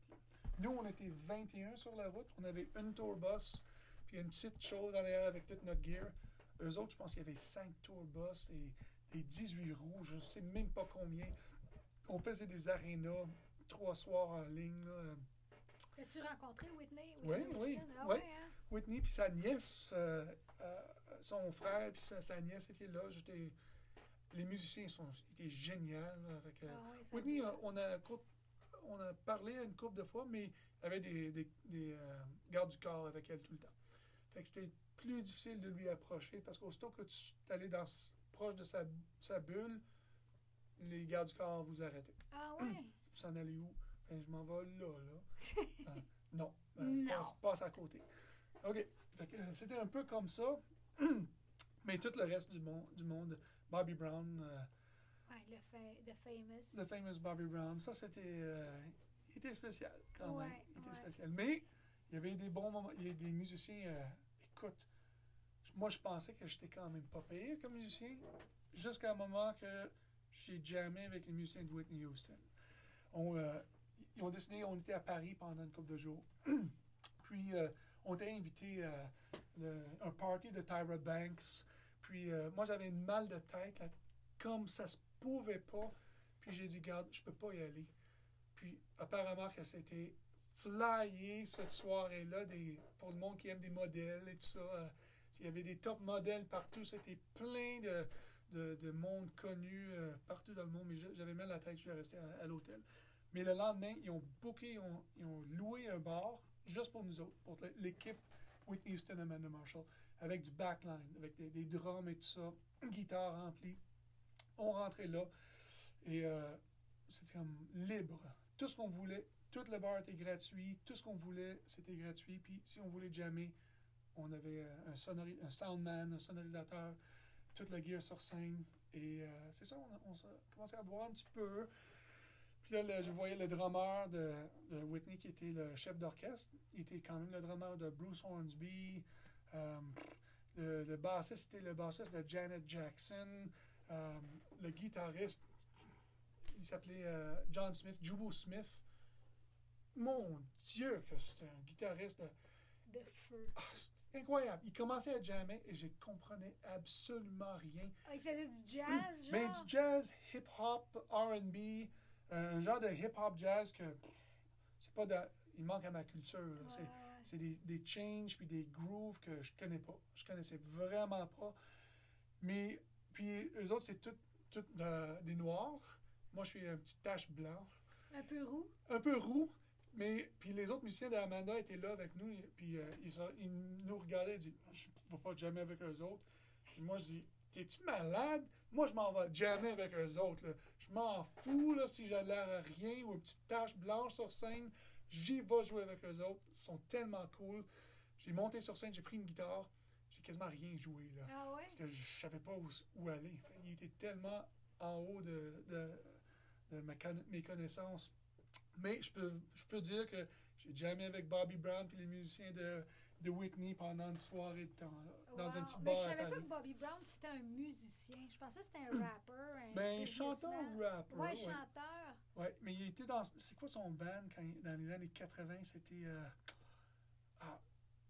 Nous, on était 21 sur la route. On avait une tour bus, puis une petite chose en arrière avec toute notre gear. Eux autres, je pense qu'il y avait 5 tour bus et des 18 roues, je ne sais même pas combien. On faisait des arénas trois soirs en ligne. là. As-tu rencontré Whitney? Oui, Whitney oui, Houston? Ah oui. ouais, hein? Whitney puis sa nièce, euh, euh, son frère puis sa, sa nièce étaient là. J'étais, les musiciens sont, étaient géniaux. euh, Ah Whitney, euh, on a, on a parlé une couple de fois, mais il avait des, des, des, euh, gardes du corps avec elle tout le temps. Fait que c'était plus difficile de lui approcher parce qu'aussitôt que tu allais dans, proche de sa, sa bulle, les gardes du corps vous arrêtaient. Ah ouais? Vous s'en allez où? Ben, je m'en vais là, là. Ah, non. Ben, Non. Passe, passe à côté. OK. Euh, c'était un peu comme ça. Mais tout le reste du monde, du monde Bobby Brown, euh, Ouais, le fa- The Famous. Bobby Brown, ça c'était euh, il était spécial quand même. Il était ouais. spécial. Mais il y avait des bons moments. Il y a des musiciens. euh, écoute, moi je pensais que j'étais quand même pas payé comme musicien jusqu'à un moment que j'ai jammé avec les musiciens de Whitney Houston. On, euh, ils ont décidé, on était à Paris pendant une couple de jours. Puis euh, on était invité à le- un party de Tyra Banks. Puis euh, moi j'avais une mal de tête là, comme ça se pouvait pas. Puis j'ai dit, garde, je peux pas y aller. Puis apparemment que c'était flyé cette soirée-là pour le monde qui aime des modèles et tout ça. Il y avait des top modèles partout. C'était plein de, de, de monde connu euh, partout dans le monde. Mais j'avais mal la tête, je suis resté à, l'hôtel. Mais le lendemain, ils ont booké, ils ont, ils ont loué un bar juste pour nous autres, pour l'équipe Whitney Houston Amanda Marshall, avec du backline, avec des, des drums et tout ça, guitare remplie. On rentrait là et euh, c'était comme libre. Tout ce qu'on voulait, tout le bar était gratuit, tout ce qu'on voulait, c'était gratuit. Puis si on voulait jammer, on avait euh, un, sonori- un soundman, un sonorisateur, toute la gear sur scène. Et euh, c'est ça, on, on commencé à boire un petit peu. Puis là, le- je voyais le drummer de, de Whitney qui était le chef d'orchestre. Il était quand même le drummer de Bruce Hornsby. Euh, le, le bassiste, c'était le bassiste de Janet Jackson. Euh, le guitariste, il s'appelait John Smith, Jubo Smith. Mon Dieu, que c'était un guitariste de- De feu. ah, incroyable. Il commençait à jammer et je comprenais absolument rien. Ah, il faisait du jazz, genre? Mais du jazz, hip-hop, R&B, euh, un genre de hip-hop jazz que c'est pas de, il manque à ma culture. Ouais, C'est, c'est des, des changes puis des grooves que je connais pas. Je connaissais vraiment pas. Mais puis eux autres c'est tout, tout de- des noirs. Moi je suis une petite tache blanche, Un peu roux. un peu roux. Mais puis les autres musiciens d'Amanda étaient là avec nous puis euh, ils, ils nous regardaient et disaient je ne vais pas jammer avec eux autres. Puis moi je dis t'es-tu malade Moi je m'en vais jammer avec eux autres. là. Je m'en fous là si j'ai l'air à rien ou une petite tache blanche sur scène. J'y vais jouer avec eux autres. Ils sont tellement cool. J'ai monté sur scène, j'ai pris une guitare. J'ai quasiment rien joué là. Ah ouais? Parce que je savais pas où, où aller. Fait, il était tellement en haut de, de, de ma conna- mes connaissances. Mais je peux, je peux dire que j'ai jamais avec Bobby Brown et les musiciens de, de Whitney pendant une soirée de temps, là, dans Wow. un petit Mais bar je à savais pas que Bobby Brown, c'était un musicien. Je pensais que c'était un rappeur. Un Ben, chanteur businessman. ou rappeur. Ouais, ouais. chanteur. Ouais, mais il était dans. C'est quoi son band quand, dans les années 80 C'était. euh, ah,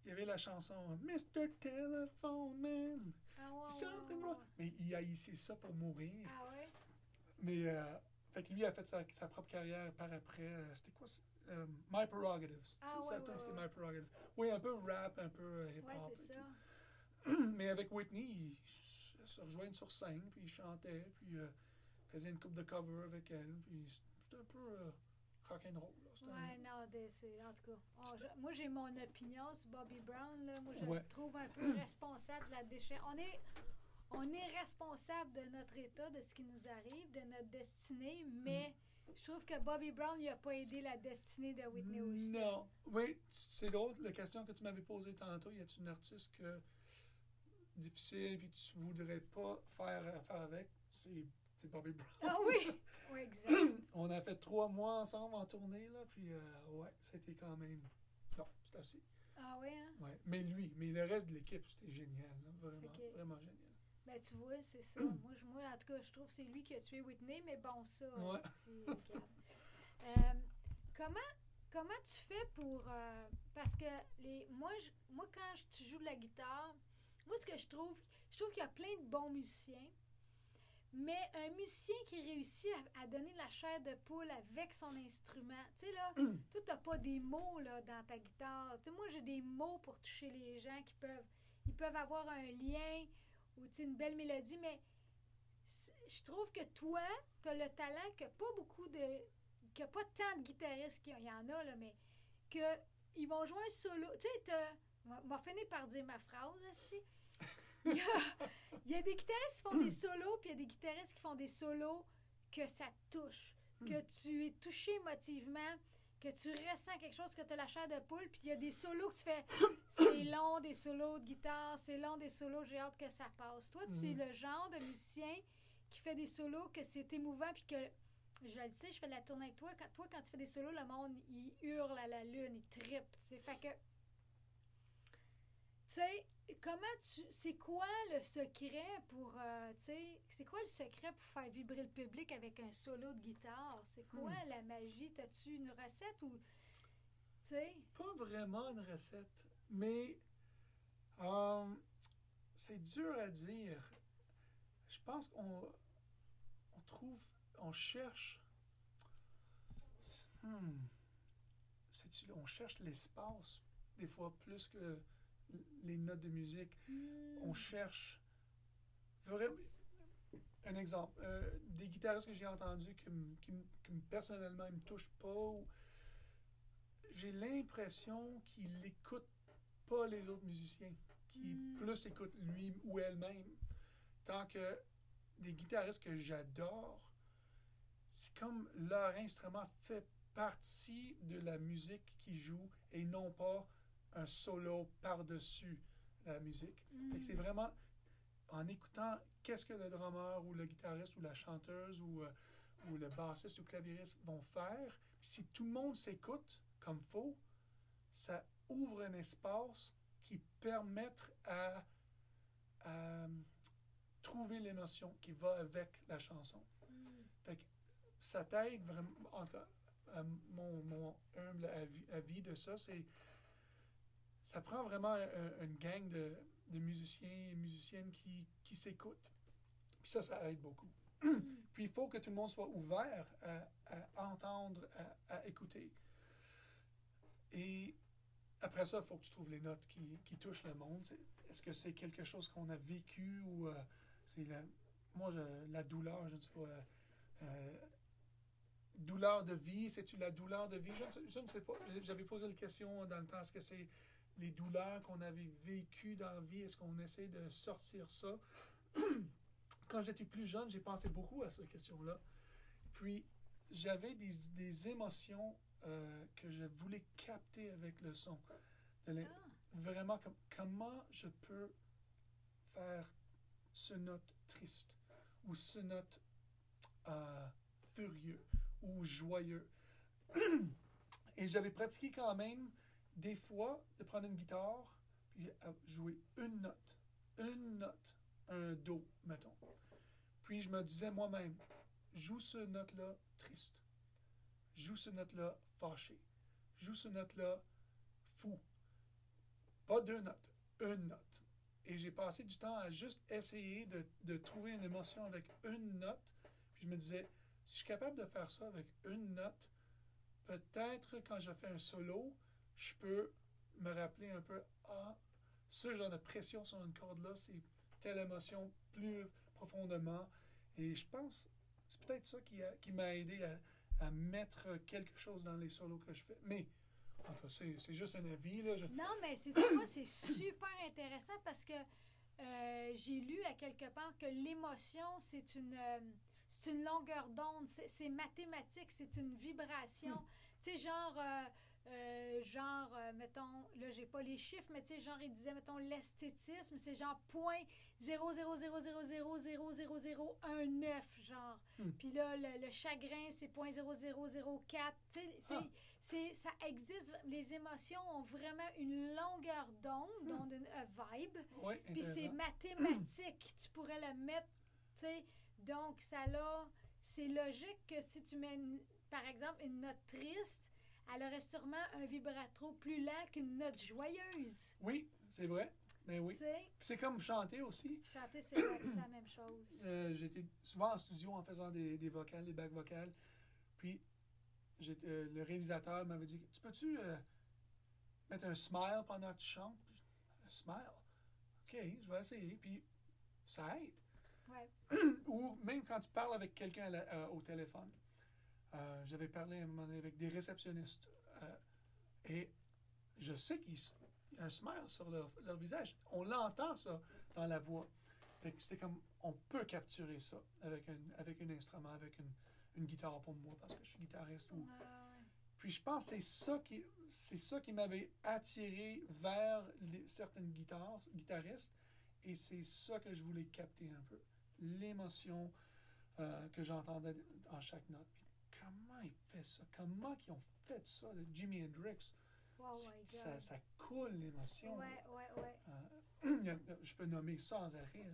il y avait la chanson Mr. Telephone Man. Ah ouais, ouais, Something ouais, wrong. ouais. Mais il haïssait ça pour mourir. Ah ouais? Mais, euh, fait que lui a fait sa, sa propre carrière par après. euh, c'était quoi? euh, My Prerogatives. Ah, Ça, ouais, ouais, c'était. My Prerogatives. Oui, un peu rap, un peu euh, hip-hop. Ouais, c'est tout. ça. Mais avec Whitney, il s- se rejoignait sur scène, puis il chantait, puis euh, faisait une coupe de cover avec elle. Puis c'était un peu. euh, rock'n'roll. Ouais, non, c'est, en tout cas, on- je- moi j'ai mon opinion sur Bobby Brown. Là. Moi, je Ouais. le trouve un peu responsable de la déchet. On est, on est responsable de notre état, de ce qui nous arrive, de notre destinée, mais Mm. je trouve que Bobby Brown n'a pas aidé la destinée de Whitney Houston. Non. Oui, c'est drôle, la question que tu m'avais posée tantôt. Y a-t-il une artiste que difficile puis tu voudrais pas faire affaire avec? C'est c'est Bobby Brown. Ah oui! Oui, exact. On a fait trois mois ensemble en tournée, là, puis euh, ouais, c'était quand même. Non, c'est assez. Ah oui, hein? Ouais. Mais lui, mais le reste de l'équipe, c'était génial, là, vraiment, vraiment génial. Ben, tu vois, c'est ça. moi, je- moi, en tout cas, je trouve que c'est lui qui a tué Whitney, mais bon, ça, Ouais. Euh, comment, comment tu fais pour... euh, parce que les, moi, je- moi, quand je- tu joues de la guitare, moi, ce que je trouve, je trouve qu'il y a plein de bons musiciens, mais un musicien qui réussit à, à donner la chair de poule avec son instrument, tu sais, là, toi, t'as pas des mots, là, dans ta guitare. Tu sais, moi, j'ai des mots pour toucher les gens qui peuvent... Ils peuvent avoir un lien ou, tu une belle mélodie, mais je trouve que toi, t'as le talent que pas beaucoup de... que pas tant de guitaristes qui il y en a, là, mais que ils vont jouer un solo. Tu sais, va finir par dire ma phrase, esti. Il y, a, il y a des guitaristes qui font des solos, puis il y a des guitaristes qui font des solos que ça touche, que tu es touché émotivement, que tu ressens quelque chose, que tu as la chair de poule, puis il y a des solos que tu fais, c'est long des solos de guitare, c'est long des solos, j'ai hâte que ça passe. Toi, tu es Mhm. le genre de musicien qui fait des solos, que c'est émouvant, puis que, je le sais, je fais de la tournée avec toi, quand, toi, quand tu fais des solos, le monde, il hurle à la lune, il trippe, tu sais, fait que... Tu sais, comment tu. C'est quoi le secret pour. euh, tu sais, c'est quoi le secret pour faire vibrer le public avec un solo de guitare? C'est quoi Hmm. la magie? T'as-tu une recette ou. Tu sais? Pas vraiment une recette, mais euh, c'est dur à dire. Je pense qu'on on trouve, on cherche. Hmm, on cherche l'espace des fois plus que les notes de musique. On cherche vraiment. Un exemple, euh, des guitaristes que j'ai entendus qui, qui qui me- personnellement ne me touchent pas j'ai l'impression qu'il n'écoute pas les autres musiciens, qui Mm. plus écoute lui ou elle-même. Tant que des guitaristes que j'adore, c'est comme leur instrument fait partie de la musique qu'ils jouent et non pas un solo par-dessus la musique. C'est vraiment en écoutant qu'est-ce que le drummer ou le guitariste ou la chanteuse ou, euh, ou le bassiste ou le clavieriste vont faire. Si tout le monde s'écoute comme faut, ça ouvre un espace qui permet à, à trouver l'émotion qui va avec la chanson. Fait que ça t'aide vraiment. En à mon, mon humble avis, avis de ça, c'est. Ça prend vraiment un- un- une gang de, musiciens et musiciennes qui, qui s'écoutent. Puis ça, ça aide beaucoup. Puis il faut que tout le monde soit ouvert à, entendre, à, écouter. Et après ça, il faut que tu trouves les notes qui, qui touchent le monde. Est-ce que c'est quelque chose qu'on a vécu ou euh, c'est la, moi, la douleur, je ne sais pas. euh, euh, douleur de vie, c'est-tu la douleur de vie? Je ne sais, je ne sais pas. J'avais posé la question dans le temps, est-ce que c'est les douleurs qu'on avait vécues dans la vie? Est-ce qu'on essaie de sortir ça? Quand j'étais plus jeune, j'ai pensé beaucoup à cette question-là. Puis, j'avais des, des émotions euh, que je voulais capter avec le son. Ah. Vraiment, comme, comment je peux faire ce note triste ou ce note euh, furieux ou joyeux? Et j'avais pratiqué quand même des fois de prendre une guitare puis à jouer une note, une note, un do, mettons. Puis je me disais moi-même, joue ce note-là triste, joue ce note-là fâché, joue ce note-là fou. Pas deux notes, une note. Et j'ai passé du temps à juste essayer de, de trouver une émotion avec une note. Puis je me disais, si je suis capable de faire ça avec une note, peut-être quand je fais un solo, je peux me rappeler un peu, ah, ce genre de pression sur une corde-là, c'est telle émotion plus profondément. Et je pense, c'est peut-être ça qui, m'a aidé à, à mettre quelque chose dans les solos que je fais. Mais, c'est juste un avis. Là. Je- Non, mais c'est c'est super intéressant parce que euh, j'ai lu à quelque part que l'émotion, c'est une, euh, c'est une longueur d'onde, c'est mathématique, c'est une vibration. Tu sais, genre, euh, euh, genre, euh, mettons, là, j'ai pas les chiffres, mais tu sais, genre, il disait, mettons, l'esthétisme, c'est genre point 0,000000019, genre. Hmm. Puis là, le, le chagrin, c'est point 0,004. Tu sais, Ah. ça existe. Les émotions ont vraiment une longueur d'onde, donc une un vibe. Oui, Puis c'est mathématique. tu pourrais le mettre, tu sais. Donc, ça là, c'est logique que si tu mets, une- par exemple, une note triste, elle aurait sûrement un vibrato plus lent qu'une note joyeuse. Oui, c'est vrai. Mais oui. C'est comme chanter aussi. chanter, c'est la, même chose. Euh, J'étais souvent en studio en faisant des, des vocales, des bacs vocales. Puis euh, le réalisateur m'avait dit Tu peux-tu euh, mettre un smile pendant que tu chantes Un smile? Ok, je vais essayer. Puis ça aide. Ouais. Ou même quand tu parles avec quelqu'un au téléphone. Euh, J'avais parlé à un moment donné avec des réceptionnistes. euh, et je sais qu'il y a un smile sur leur, leur visage. On l'entend, ça, dans la voix. C'était comme, on peut capturer ça avec un, avec un instrument, avec une, une guitare pour moi, parce que je suis guitariste. Ou... Ouais. Puis je pense que c'est ça qui, c'est ça qui m'avait attiré vers les, certaines guitares, guitaristes. Et c'est ça que je voulais capter un peu. L'émotion euh, que j'entendais en chaque note. Puis comment il fait ça? Comment ils ont fait ça? Le Jimi Hendrix, ça, God. ça coule l'émotion. Ouais, ouais, ouais. Euh, je peux nommer sans arrêt.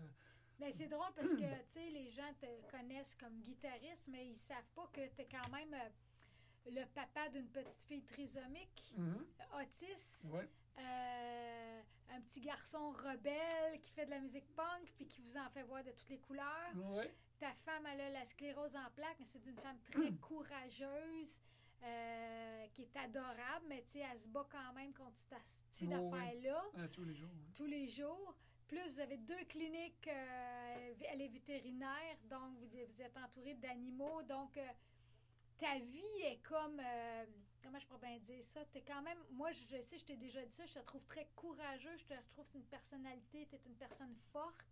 Mais c'est drôle parce que, tu sais, les gens te connaissent comme guitariste, mais ils savent pas que tu es quand même euh, le papa d'une petite fille trisomique, autiste, ouais. euh, un petit garçon rebelle qui fait de la musique punk puis qui vous en fait voir de toutes les couleurs. Ouais. Ta femme, elle a la sclérose en plaques, mais c'est une femme très courageuse, euh, qui est adorable, mais tu sais, elle se bat quand même contre cette cette Oui, oui. affaire-là Euh, tous les jours. tous les jours. Plus, vous avez deux cliniques, euh, elle est vétérinaire, donc vous, vous êtes entouré d'animaux. Donc, euh, ta vie est comme. euh, comment je pourrais bien dire ça? T'es quand même. Moi, je sais, je t'ai déjà dit ça, je te trouve très courageux, je te trouve une personnalité, tu es une personne forte.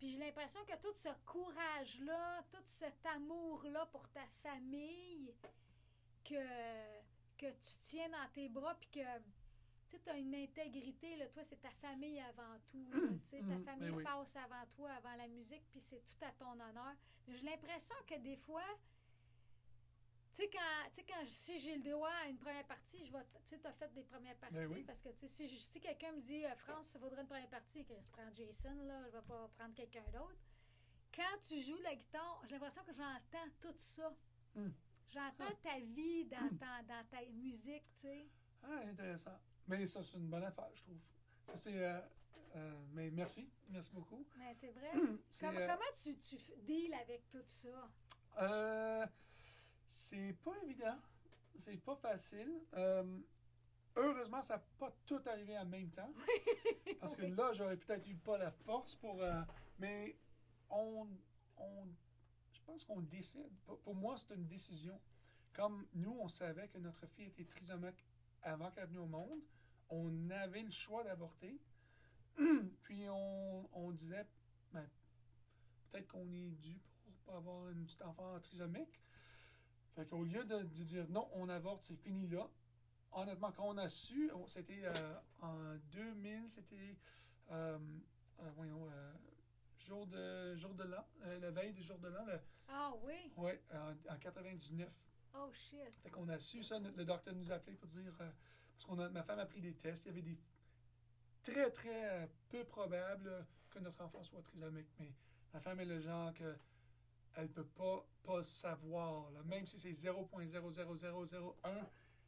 Puis j'ai l'impression que tout ce courage-là, tout cet amour-là pour ta famille, que, que tu tiens dans tes bras, puis que tu as une intégrité, là, toi, c'est ta famille avant tout. là, tu sais, ta Mhm, famille oui. passe avant toi, avant la musique, puis c'est tout à ton honneur. Mais j'ai l'impression que des fois, tu sais, quand, tu sais, quand si j'ai le droit à une première partie, je vais, tu sais, t'as fait des premières parties, Ben oui. parce que, tu sais, si, si quelqu'un me dit, euh, France, ça vaudrait une première partie, que je prends Jason, là, je vais pas prendre quelqu'un d'autre. Quand tu joues la guitare, j'ai l'impression que j'entends tout ça. Hmm. J'entends ta vie dans, ta- dans ta musique, tu sais. Ah, intéressant. Mais ça, c'est une bonne affaire, je trouve. Ça, c'est. euh, euh, mais merci. Merci beaucoup. Mais c'est vrai. Comment, euh, comment tu, tu deals avec tout ça? euh, c'est pas évident. C'est pas facile. Euh, heureusement, ça n'a pas tout arrivé en même temps. Parce que Oui. là, j'aurais peut-être eu pas la force pour. euh, mais on, on. Je pense qu'on décide. Pour, moi, c'est une décision. Comme nous, on savait que notre fille était trisomique avant qu'elle vienne au monde, on avait le choix d'avorter. Puis on, on disait, ben, peut-être qu'on est dû pour pas avoir une petite enfant trisomique. Fait qu'au lieu de, de dire non, on avorte, c'est fini là. Honnêtement, quand on a su, c'était euh, en 2000, c'était, euh, euh, voyons, euh, jour de, jour de l'an, euh, la veille du jour de l'an, Ah oui? ouais, en, en 99. Oh shit. Fait qu'on a su ça, le docteur nous a appelé pour dire, euh, parce que ma femme a pris des tests, il y avait des très, très euh, peu probable euh, que notre enfant soit trisomique, mais ma femme est le genre que elle peut pas, pas savoir, là. même si c'est 0.00001,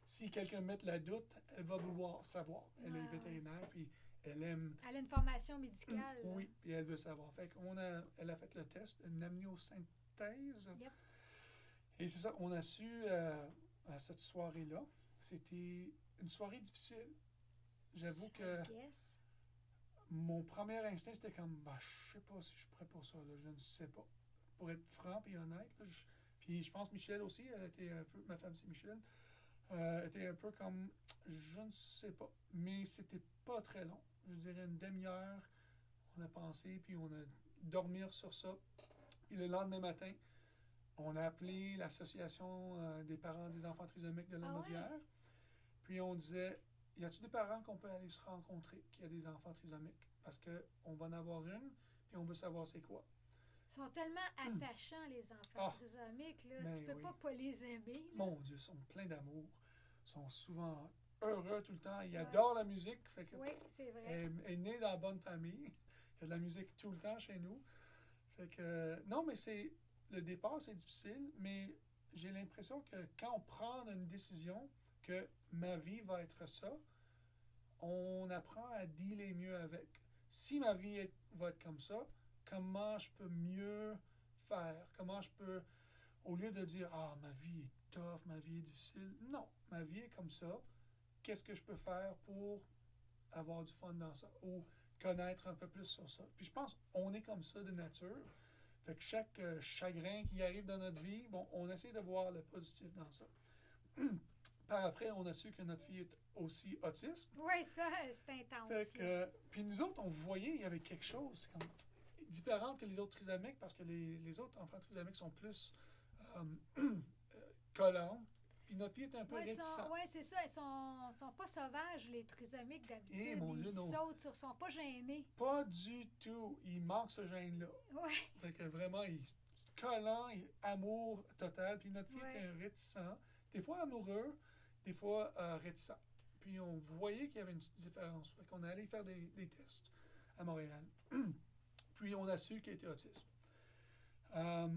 si quelqu'un met la doute, elle va vouloir savoir. Elle est ouais. vétérinaire, puis elle aime Elle a une formation médicale. là. oui, puis elle veut savoir. Fait qu'on a, elle a fait le test, une amniosynthèse. Yep. Et c'est ça, on a su euh, à cette soirée-là. C'était une soirée difficile. J'avoue que guess. mon premier instinct, c'était comme, bah, je sais pas si je suis prêt pour ça, là, je ne sais pas. Pour être franc et honnête, je, Puis je pense Michel aussi, elle était un peu, ma femme c'est Michel, euh, était un peu comme, je ne sais pas, mais c'était pas très long. Je dirais une demi-heure, on a pensé, puis on a dormi sur ça. Puis le lendemain matin, on a appelé l'association euh, des parents des enfants trisomiques de la Ah ouais? Puis on disait, y a-t-il des parents qu'on peut aller se rencontrer qui a des enfants trisomiques? Parce qu'on va en avoir une, puis on veut savoir c'est quoi. Ils sont tellement attachants, les enfants Ah. trisomiques. Là. Ben tu peux oui. pas pas les aimer. là. Mon Dieu, ils sont pleins d'amour. Ils sont souvent heureux tout le temps. Ils Ouais. adorent la musique. Fait que Oui, c'est vrai. elle est née dans la bonne famille. Il y a de la musique tout le temps chez nous. Fait que, non, mais c'est. Le départ, c'est difficile, mais j'ai l'impression que quand on prend une décision que ma vie va être ça, on apprend à dealer mieux avec. Si ma vie est- va être comme ça, comment je peux mieux faire? Comment je peux, au lieu de dire, ah, ma vie est tough, ma vie est difficile, non, ma vie est comme ça. Qu'est-ce que je peux faire pour avoir du fun dans ça? Ou connaître un peu plus sur ça? Puis je pense on est comme ça de nature. Fait que chaque euh, chagrin qui arrive dans notre vie, bon, on essaie de voir le positif dans ça. Par après, on a su que notre fille est aussi autiste. Oui, ça, c'est intense. Fait que, euh, puis nous autres, on voyait, il y avait quelque chose comme différent que les autres trisomiques parce que les, les autres enfants trisomiques sont plus euh, euh, collants. Puis notre fille est un peu Ouais, ils ouais, c'est ça. Ils sont, sont pas sauvages, les trisomiques, d'habitude. Eh, ils sautent, ils sont pas gênés. Pas du tout. Il manque ce gène-là. Ouais. Fait que vraiment, il est collant, il amour total. Puis notre fille Ouais. était réticent. Des fois amoureux, des fois euh, réticent. Puis on voyait qu'il y avait une petite différence. Fait qu'on allait faire des, des tests à Montréal. Puis on a su qu'il était autiste. Euh,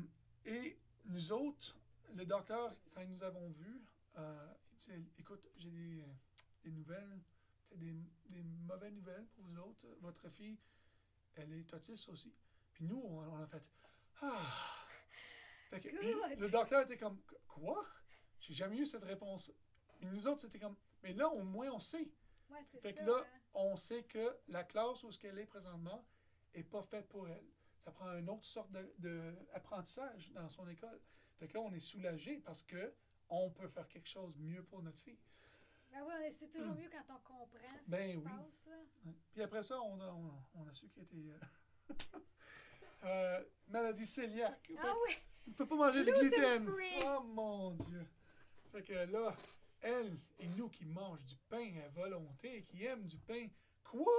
et nous autres, le docteur, quand nous avons vus, euh, il disait, écoute, j'ai des, des nouvelles, des, des mauvaises nouvelles pour vous autres. Votre fille, elle est autiste aussi. Puis nous, on, on a fait Ah! Fait que, le docteur était comme Quoi? J'ai jamais eu cette réponse. Et nous autres, c'était comme Mais là, au moins, on sait. Ouais, c'est Fait ça. que là, hein. on sait que la classe où ce qu'elle est présentement est pas faite pour elle. Ça prend une autre sorte d'apprentissage dans son école. Fait que là, on est soulagé parce que on peut faire quelque chose mieux pour notre fille. Ben oui, c'est toujours mieux quand on comprend ce Ben qui se oui. passe. Là. Ouais. Puis après ça, on a, on, on a su qu'elle était euh, euh, maladie cœliaque. Ah oui! On ne peut pas manger du Gluten. Oh mon Dieu. Fait que là, elle et nous qui mangent du pain à volonté, qui aiment du pain, quoi?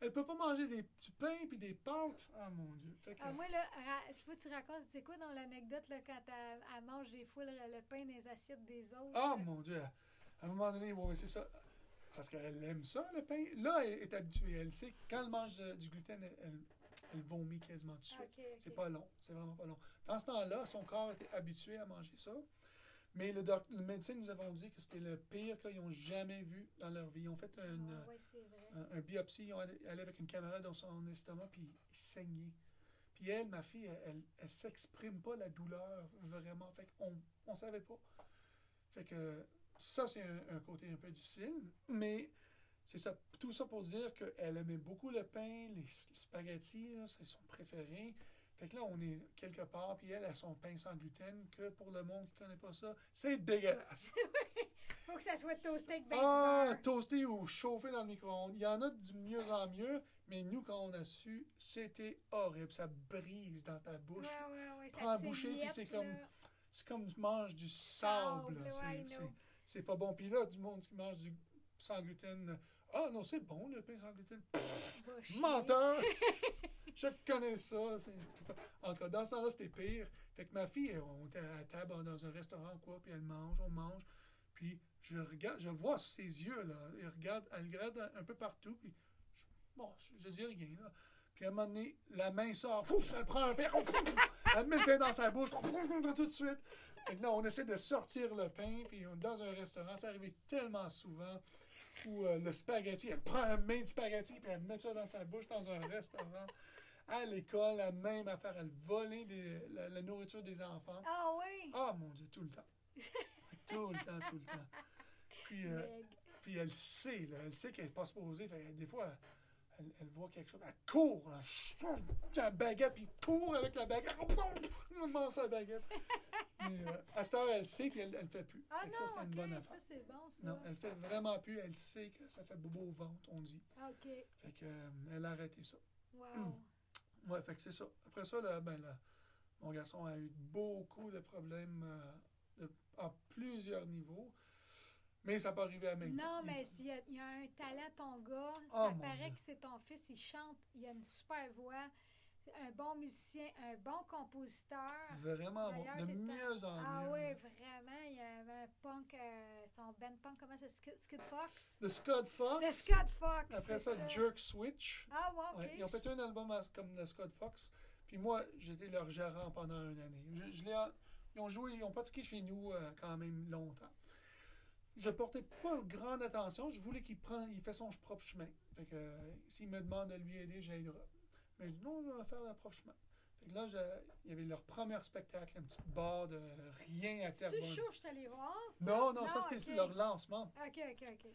Elle peut pas manger des, du pain puis des pâtes? Ah mon Dieu. Fait que, Ah, moi, là, ra- faut que tu racontes, c'est quoi dans l'anecdote là, quand elle, elle mange des fois le, le pain les assiettes des autres? Ah là? mon Dieu. À un moment donné, ouais, c'est ça. Parce qu'elle aime ça, le pain. Là, elle est habituée. Elle sait que quand elle mange euh, du gluten, elle, elle, elle vomit quasiment tout de suite. C'est pas long. C'est vraiment pas long. Dans ce temps-là, son corps était habitué à manger ça. Mais le, doc- le médecin nous avons dit que c'était le pire qu'ils ont jamais vu dans leur vie. Ils ont fait une, Ah, ouais, vrai. un, un biopsie, ils ont allé, allé avec une caméra dans son estomac, puis il saignait. Puis elle, ma fille, elle, elle s'exprime pas la douleur vraiment. Fait qu'on on savait pas. Fait que ça, c'est un, un côté un peu difficile. Mais c'est ça, tout ça pour dire qu'elle aimait beaucoup le pain, les spaghettis, là, c'est son préféré. Fait que là, on est quelque part, puis elle a son pain sans gluten, que pour le monde qui connaît pas ça, c'est dégueulasse. Faut que ça soit toasté avec ben Ah, toasté ou chauffé dans le micro-ondes. Il y en a du mieux en mieux, mais nous, quand on a su, c'était horrible. Ça brise dans ta bouche. Ouais, ouais, ouais. Prends la bouchée, puis c'est comme. C'est comme tu manges du sable. Sable. C'est pas bon. Puis là, du monde qui mange du sans gluten. Ah non, c'est bon le pain sans gluten. Chier. Menteur! Je connais ça. c'est- En tout cas, dans ce temps-là, c'était pire. Fait que ma fille, elle, on était à table dans un restaurant quoi, puis elle mange, on mange. Puis je regarde, je vois ses yeux, là. Elle regarde, elle regarde un, un peu partout, puis je, bon, je, je dis rien, là. Puis à un moment donné, la main sort, elle prend un pain, elle met le pain dans sa bouche, tout de suite. Fait que là, on essaie de sortir le pain, puis on est dans un restaurant, ça arrivait tellement souvent, où euh, le spaghetti, elle prend un main de spaghetti, puis elle met ça dans sa bouche dans un restaurant. À l'école, la même affaire, elle volait des- la, la nourriture des enfants. Ah oui! Ah mon Dieu, tout le temps. tout le temps, tout le temps. Puis, euh, puis elle sait, là, elle sait qu'elle n'est pas supposée. Fait des fois, elle, elle voit quelque chose, elle court, là, la baguette, puis court avec la baguette, on mange sa baguette. Mais euh, à cette heure, elle sait, puis elle ne fait plus. Ah non, ça, c'est une bonne ça affaire. c'est bon ça. Non, elle fait vraiment plus, elle sait que ça fait bobo au ventre, on dit. Ah, Ok, Fait que, euh, elle a arrêté ça. wow. Ouais, fait que c'est ça. Après ça, là, ben, là, mon garçon a eu beaucoup de problèmes euh, de- à plusieurs niveaux. Mais ça peut arriver à même Non, mais s'il y, a- il y a un talent, ton gars, Oh, ça paraît Dieu. que c'est ton fils, il chante, il a une super voix, un bon musicien, un bon compositeur. Vraiment bon. De mieux en Ah mieux. oui, vraiment, il y avait un punk, euh, son band punk, comment c'est, Skid, Skid Fox? The Scott Fox? Le Scott Fox. Après c'est ça, Jerk Switch. Ah ouais, ok. Ouais, ils ont fait un album comme le Scott Fox. Puis moi, j'étais leur gérant pendant une année. Je, je ils ont joué, ils ont pratiqué chez nous euh, quand même longtemps. Je portais pas grande attention. Je voulais qu'il prenne, il fait son propre chemin. Fait que euh, s'il me demande de lui aider, j'aiderai. Mais je dis non, on va faire leur propre chemin. Fait que là, je- il y avait leur premier spectacle, une petite barre de rien à C'est Terrebonne. chaud, je t'allais voir. Non, non, Non, ça c'était leur lancement. Ok, ok, ok.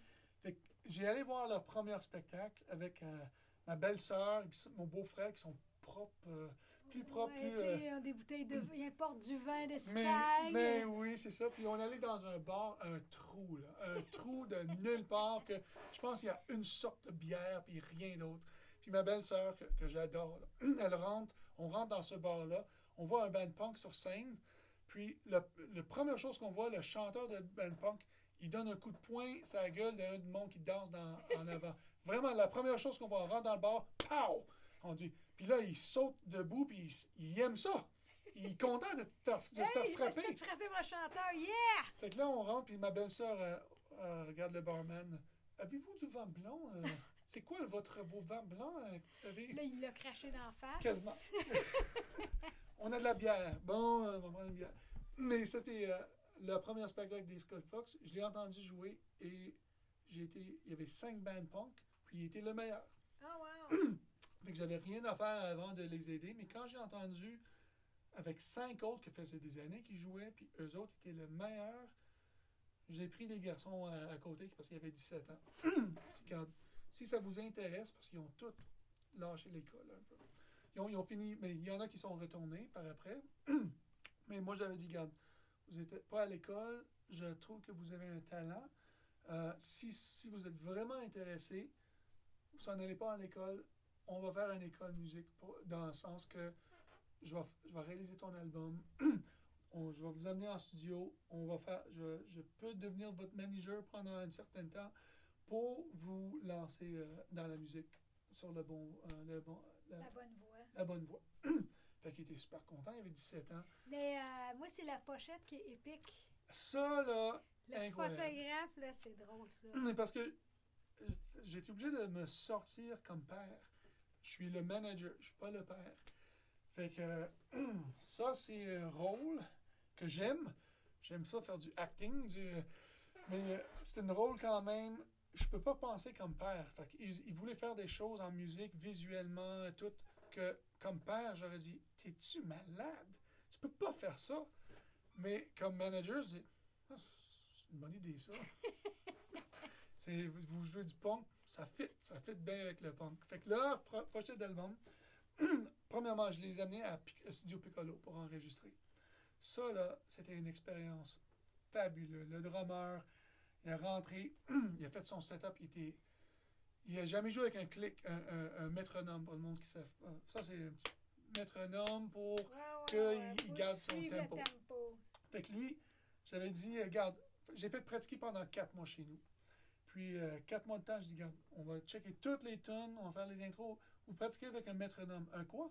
Fait que j'ai allé voir leur premier spectacle avec euh, ma belle-sœur et mon beau-frère qui sont propres, euh, plus propres, Ouais, plus... euh, des bouteilles de Ils importent du vin mais, d'Espagne. mais oui, c'est ça. Puis on allait dans un bar, un trou, là. Un trou de nulle part que je pense qu'il y a une sorte de bière puis rien d'autre. Puis ma belle-sœur, que, que j'adore, elle rentre, on rentre dans ce bar-là, on voit un band punk sur scène. Puis la, la première chose qu'on voit, le chanteur de band punk, il donne un coup de poing la gueule d'un du monde qui danse dans, en avant. Vraiment, la première chose qu'on voit, on rentre dans le bar, pow! On dit. Puis là, il saute debout, puis il, il aime ça. Il est content de, te Hey, je frapper. fait frapper mon chanteur, yeah! Fait que là, on rentre, puis ma belle-sœur euh, euh, regarde le barman. Avez-vous du vin blanc? euh? c'est quoi votre, vos vins blancs? vous savez? Là, il l'a craché d'en face. Quasiment. On a de la bière. Bon, on va prendre une bière. Mais c'était le premier spectacle des Scott Fox. Je l'ai entendu jouer et j'ai été. Il y avait cinq bands punk, puis il était le meilleur. Ah, wow! Fait que j'avais rien à faire avant de les aider. Mais quand j'ai entendu avec cinq autres qui faisaient des années qu'ils jouaient, puis eux autres étaient le meilleur, j'ai pris les garçons à, côté parce qu'ils avaient 17 ans. Si ça vous intéresse, parce qu'ils ont tous lâché l'école un peu. Ils ont, fini, mais il y en a qui sont retournés par après. mais moi, j'avais dit, regarde, vous n'êtes pas à l'école, je trouve que vous avez un talent. Euh, si, si vous êtes vraiment intéressé, vous s'en allez pas à l'école, on va faire une école musique pour- dans le sens que je vais, je vais réaliser ton album, on- je vais vous amener en studio, on va faire, je, je peux devenir votre manager pendant un certain temps pour vous lancer euh, dans la musique sur le bon, euh, le bon, la, La bonne voix. la bonne voie. fait qu'il était super content, il avait 17 ans. Mais euh, moi, c'est la pochette qui est épique. Ça, là, Le Incroyable. photographe, là, c'est drôle, ça. Mais parce que j'ai été obligé de me sortir comme père. Je suis le manager, je suis pas le père. Fait que ça, c'est un rôle que j'aime. J'aime ça faire du acting, du, mais euh, c'est un rôle quand même. Je peux pas penser comme père. Fait que il, il voulait faire des choses en musique, visuellement, tout, que comme père, j'aurais dit T'es-tu malade? Tu peux pas faire ça. Mais comme manager, je dis Ah, C'est une bonne idée, ça. Vous jouez du punk, ça fit, ça fit bien avec le punk. Fait que là, pro- prochain album, premièrement, je les ai amenés à, à Studio Piccolo pour enregistrer. Ça, là, c'était une expérience fabuleuse. Le drummer, il est rentré, il a fait son setup, il était... Il a jamais joué avec un clic, un, un- un métronome pour le monde qui savent. Ça, c'est un petit métronome pour... Ouais, ouais, que ouais, il faut garde son tempo. Tempo. Fait que lui, j'avais dit, euh, regarde, j'ai fait pratiquer pendant quatre mois chez nous. Puis, euh, quatre mois de temps, je dis, regarde, on va checker toutes les tunes, on va faire les intros. Vous pratiquez avec un métronome. Un quoi?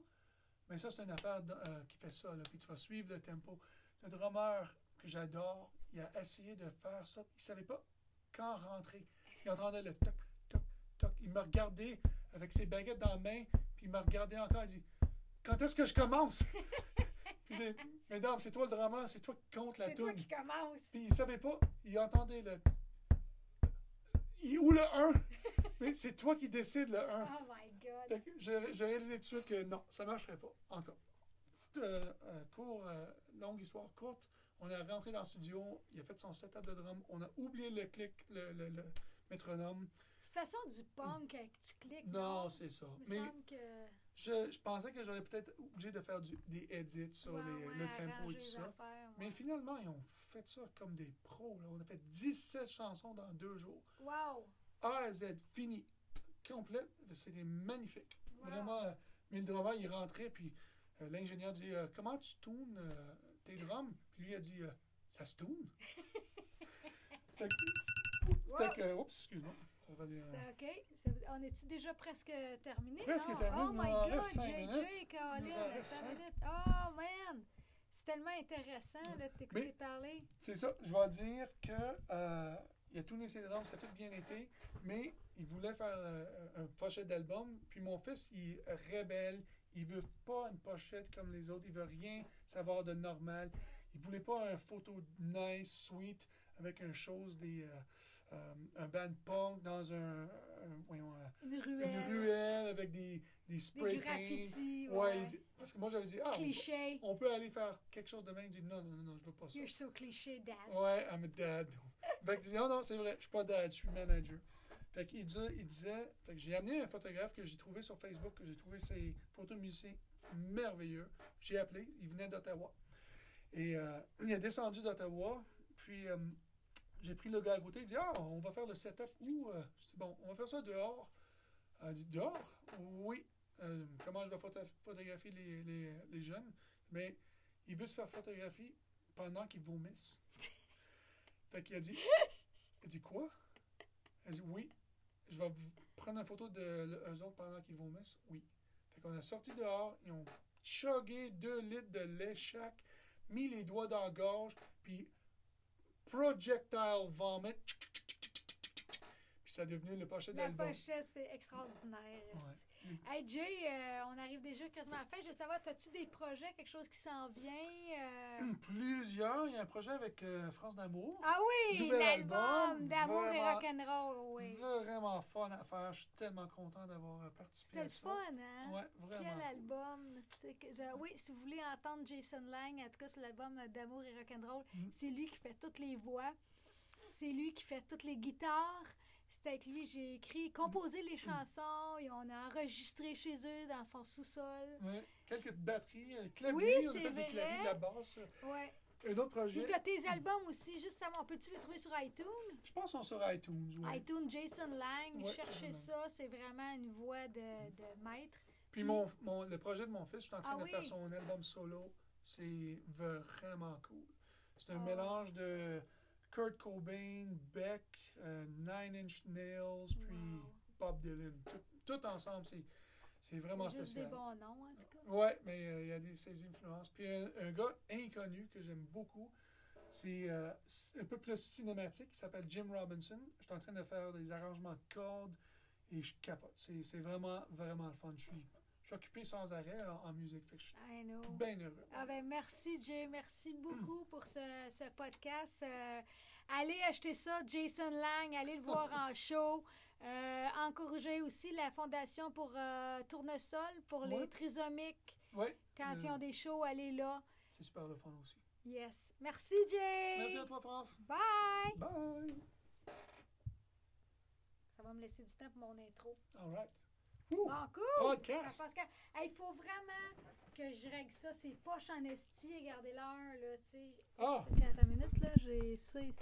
Mais ça, c'est une affaire de- euh, qui fait ça, là. Puis tu vas suivre le tempo. Le drummer que j'adore, il a essayé de faire ça. Il savait pas quand rentrer. Il entendait le toc, toc, toc. Il me regardait avec ses baguettes dans la main, puis il me regardait encore. Il dit, quand est-ce que je commence? puis j'ai, mesdames, c'est toi le drummer, c'est toi qui compte la C'est toi tune. qui commence. Puis il savait pas, il entendait le. Il- Ou le 1. Mais c'est toi qui décides le 1. Oh my God. J'ai réalisé tout de suite que non, ça marcherait pas. Encore. Euh, euh, court, euh, longue histoire courte. On est rentré dans le studio, il a fait son setup de drum. On a oublié le clic, le, le- le métronome. De toute façon, du punk, tu cliques. Non, c'est ça. Il me Mais semble que. je, je pensais que j'aurais peut-être obligé de faire du- des edits sur Ouais, les- ouais, le tempo et tout ça. affaires, Mais finalement, ils ont fait ça comme des pros. là. On a fait 17 chansons dans deux jours. Wow! A à Z, fini, complète. C'était magnifique. Wow. Vraiment, euh, mais le drummer, il rentrait, puis euh, l'ingénieur dit euh, Comment tu tournes euh, tes drums? Puis lui a dit Ça se tourne. fait que, fait que- oups, excuse-moi. Ça va dire, OK. On est-tu déjà presque terminé? Presque non? terminé, Oh my God, JJ. Colin, Il nous en reste cinq cinq. minutes. Oh man! C'est tellement intéressant là, de t'écouter parler. C'est ça, je vais dire que euh, il a tourné ses drums, ça a tout bien été, mais il voulait faire euh, un pochette d'album. Puis mon fils, il est rebelle, il veut pas une pochette comme les autres, il veut rien savoir de normal. Il voulait pas un photo nice, sweet, avec une chose des euh, euh, un band punk dans un, un- voyons, euh, Une ruelle. une ruelle avec des, des Des spray paint. graffitis. Ouais, Ouais. dit- parce que moi j'avais dit ah on, Cliché. on peut aller faire quelque chose de même. Il dit non non non, je veux pas ça. You're so cliché, dad. Ouais, I'm a dad. fait qu'il dit, non, non, c'est vrai, je suis pas dad, je suis manager. Fait qu'il il disait, fait que j'ai amené un photographe que j'ai trouvé sur Facebook, que j'ai trouvé ses photos de musiciens merveilleux. J'ai appelé, il venait d'Ottawa. Et euh, il est descendu d'Ottawa, puis euh, j'ai pris le gars à côté, il dit, ah, on va faire le setup où? Euh, je dis, bon, on va faire ça dehors. Il dit, dehors? Oui. Euh, comment je vais photo- photographier les, les, les jeunes? Mais il veut se faire photographier pendant qu'ils vomissent. Fait qu'il a dit, il dit quoi? Elle dit oui. Je vais prendre une photo de eux autres pendant qu'ils vomissent? Oui. Fait qu'on a sorti dehors, ils ont chugué deux litres de lait chaque, mis les doigts dans la gorge, puis projectile vomit. Puis ça a devenu le pochette La d'album. pochette, c'est extraordinaire. Ouais. Hey Jay, euh, on arrive déjà quasiment à la fin. Je veux savoir, as-tu des projets, quelque chose qui s'en vient? euh? Plusieurs. Il y a un projet avec euh, France d'Amour. Ah oui, l'album album, d'amour et rock'n'roll, oui. Vraiment fun à faire. Je suis tellement content d'avoir participé C'était à ça. fun, hein? Ouais, vraiment. Quel album! Je- Oui, si vous voulez entendre Jason Lang, en tout cas sur l'album D'amour et rock'n'roll, Mm. c'est lui qui fait toutes les voix. C'est lui qui fait toutes les guitares. C'est avec lui j'ai écrit, composé les chansons et on a enregistré chez eux dans son sous-sol. Ouais. Quelques batteries, euh, clavier, Oui, on a fait des claviers, de la basse. Ouais. Un autre Puis projet, t'as tes albums aussi, juste savoir, peux-tu les trouver sur iTunes? je pense qu'on sur iTunes. ouais. iTunes Jason Lang, Ouais, cherchez ça, c'est vraiment une voix de, de maître. Puis mon, mon- le projet de mon fils, je suis en train Ah de oui. faire son album solo. C'est vraiment cool. C'est un Oh. mélange de Kurt Cobain, Beck, euh, Nine Inch Nails, puis Wow. Bob Dylan. Tout, tout ensemble, c'est c'est vraiment Juste spécial. des bons noms, en tout cas. Ouais, mais euh, il y a des, influences. Puis un, un gars inconnu que j'aime beaucoup, c'est euh, un peu plus cinématique, il s'appelle Jim Robinson. Je suis en train de faire des arrangements de cordes et je capote. C'est vraiment, vraiment le fun. Je suis, suis occupé sans arrêt en, en musique. Fait que je suis I know. bien heureux. Ah ben merci Jay, merci beaucoup pour ce, ce podcast. Euh, allez acheter ça, Jason Lang, allez le voir en show. Euh, encouragez aussi la fondation pour euh, Tournesol, pour les trisomiques. Ouais, Quand Euh. ils ont des shows, allez là. c'est super le fun aussi. Yes. Merci Jay. Merci à toi, France. Bye. Bye. Ça va me laisser du temps pour mon intro. All right. Ouh, Bon, cool. podcast. Parce que, hey, il faut vraiment que je règle ça. C'est poche en esti. Regardez l'heure, là, tu sais. Ah, Attends une minute, là. J'ai ça ici.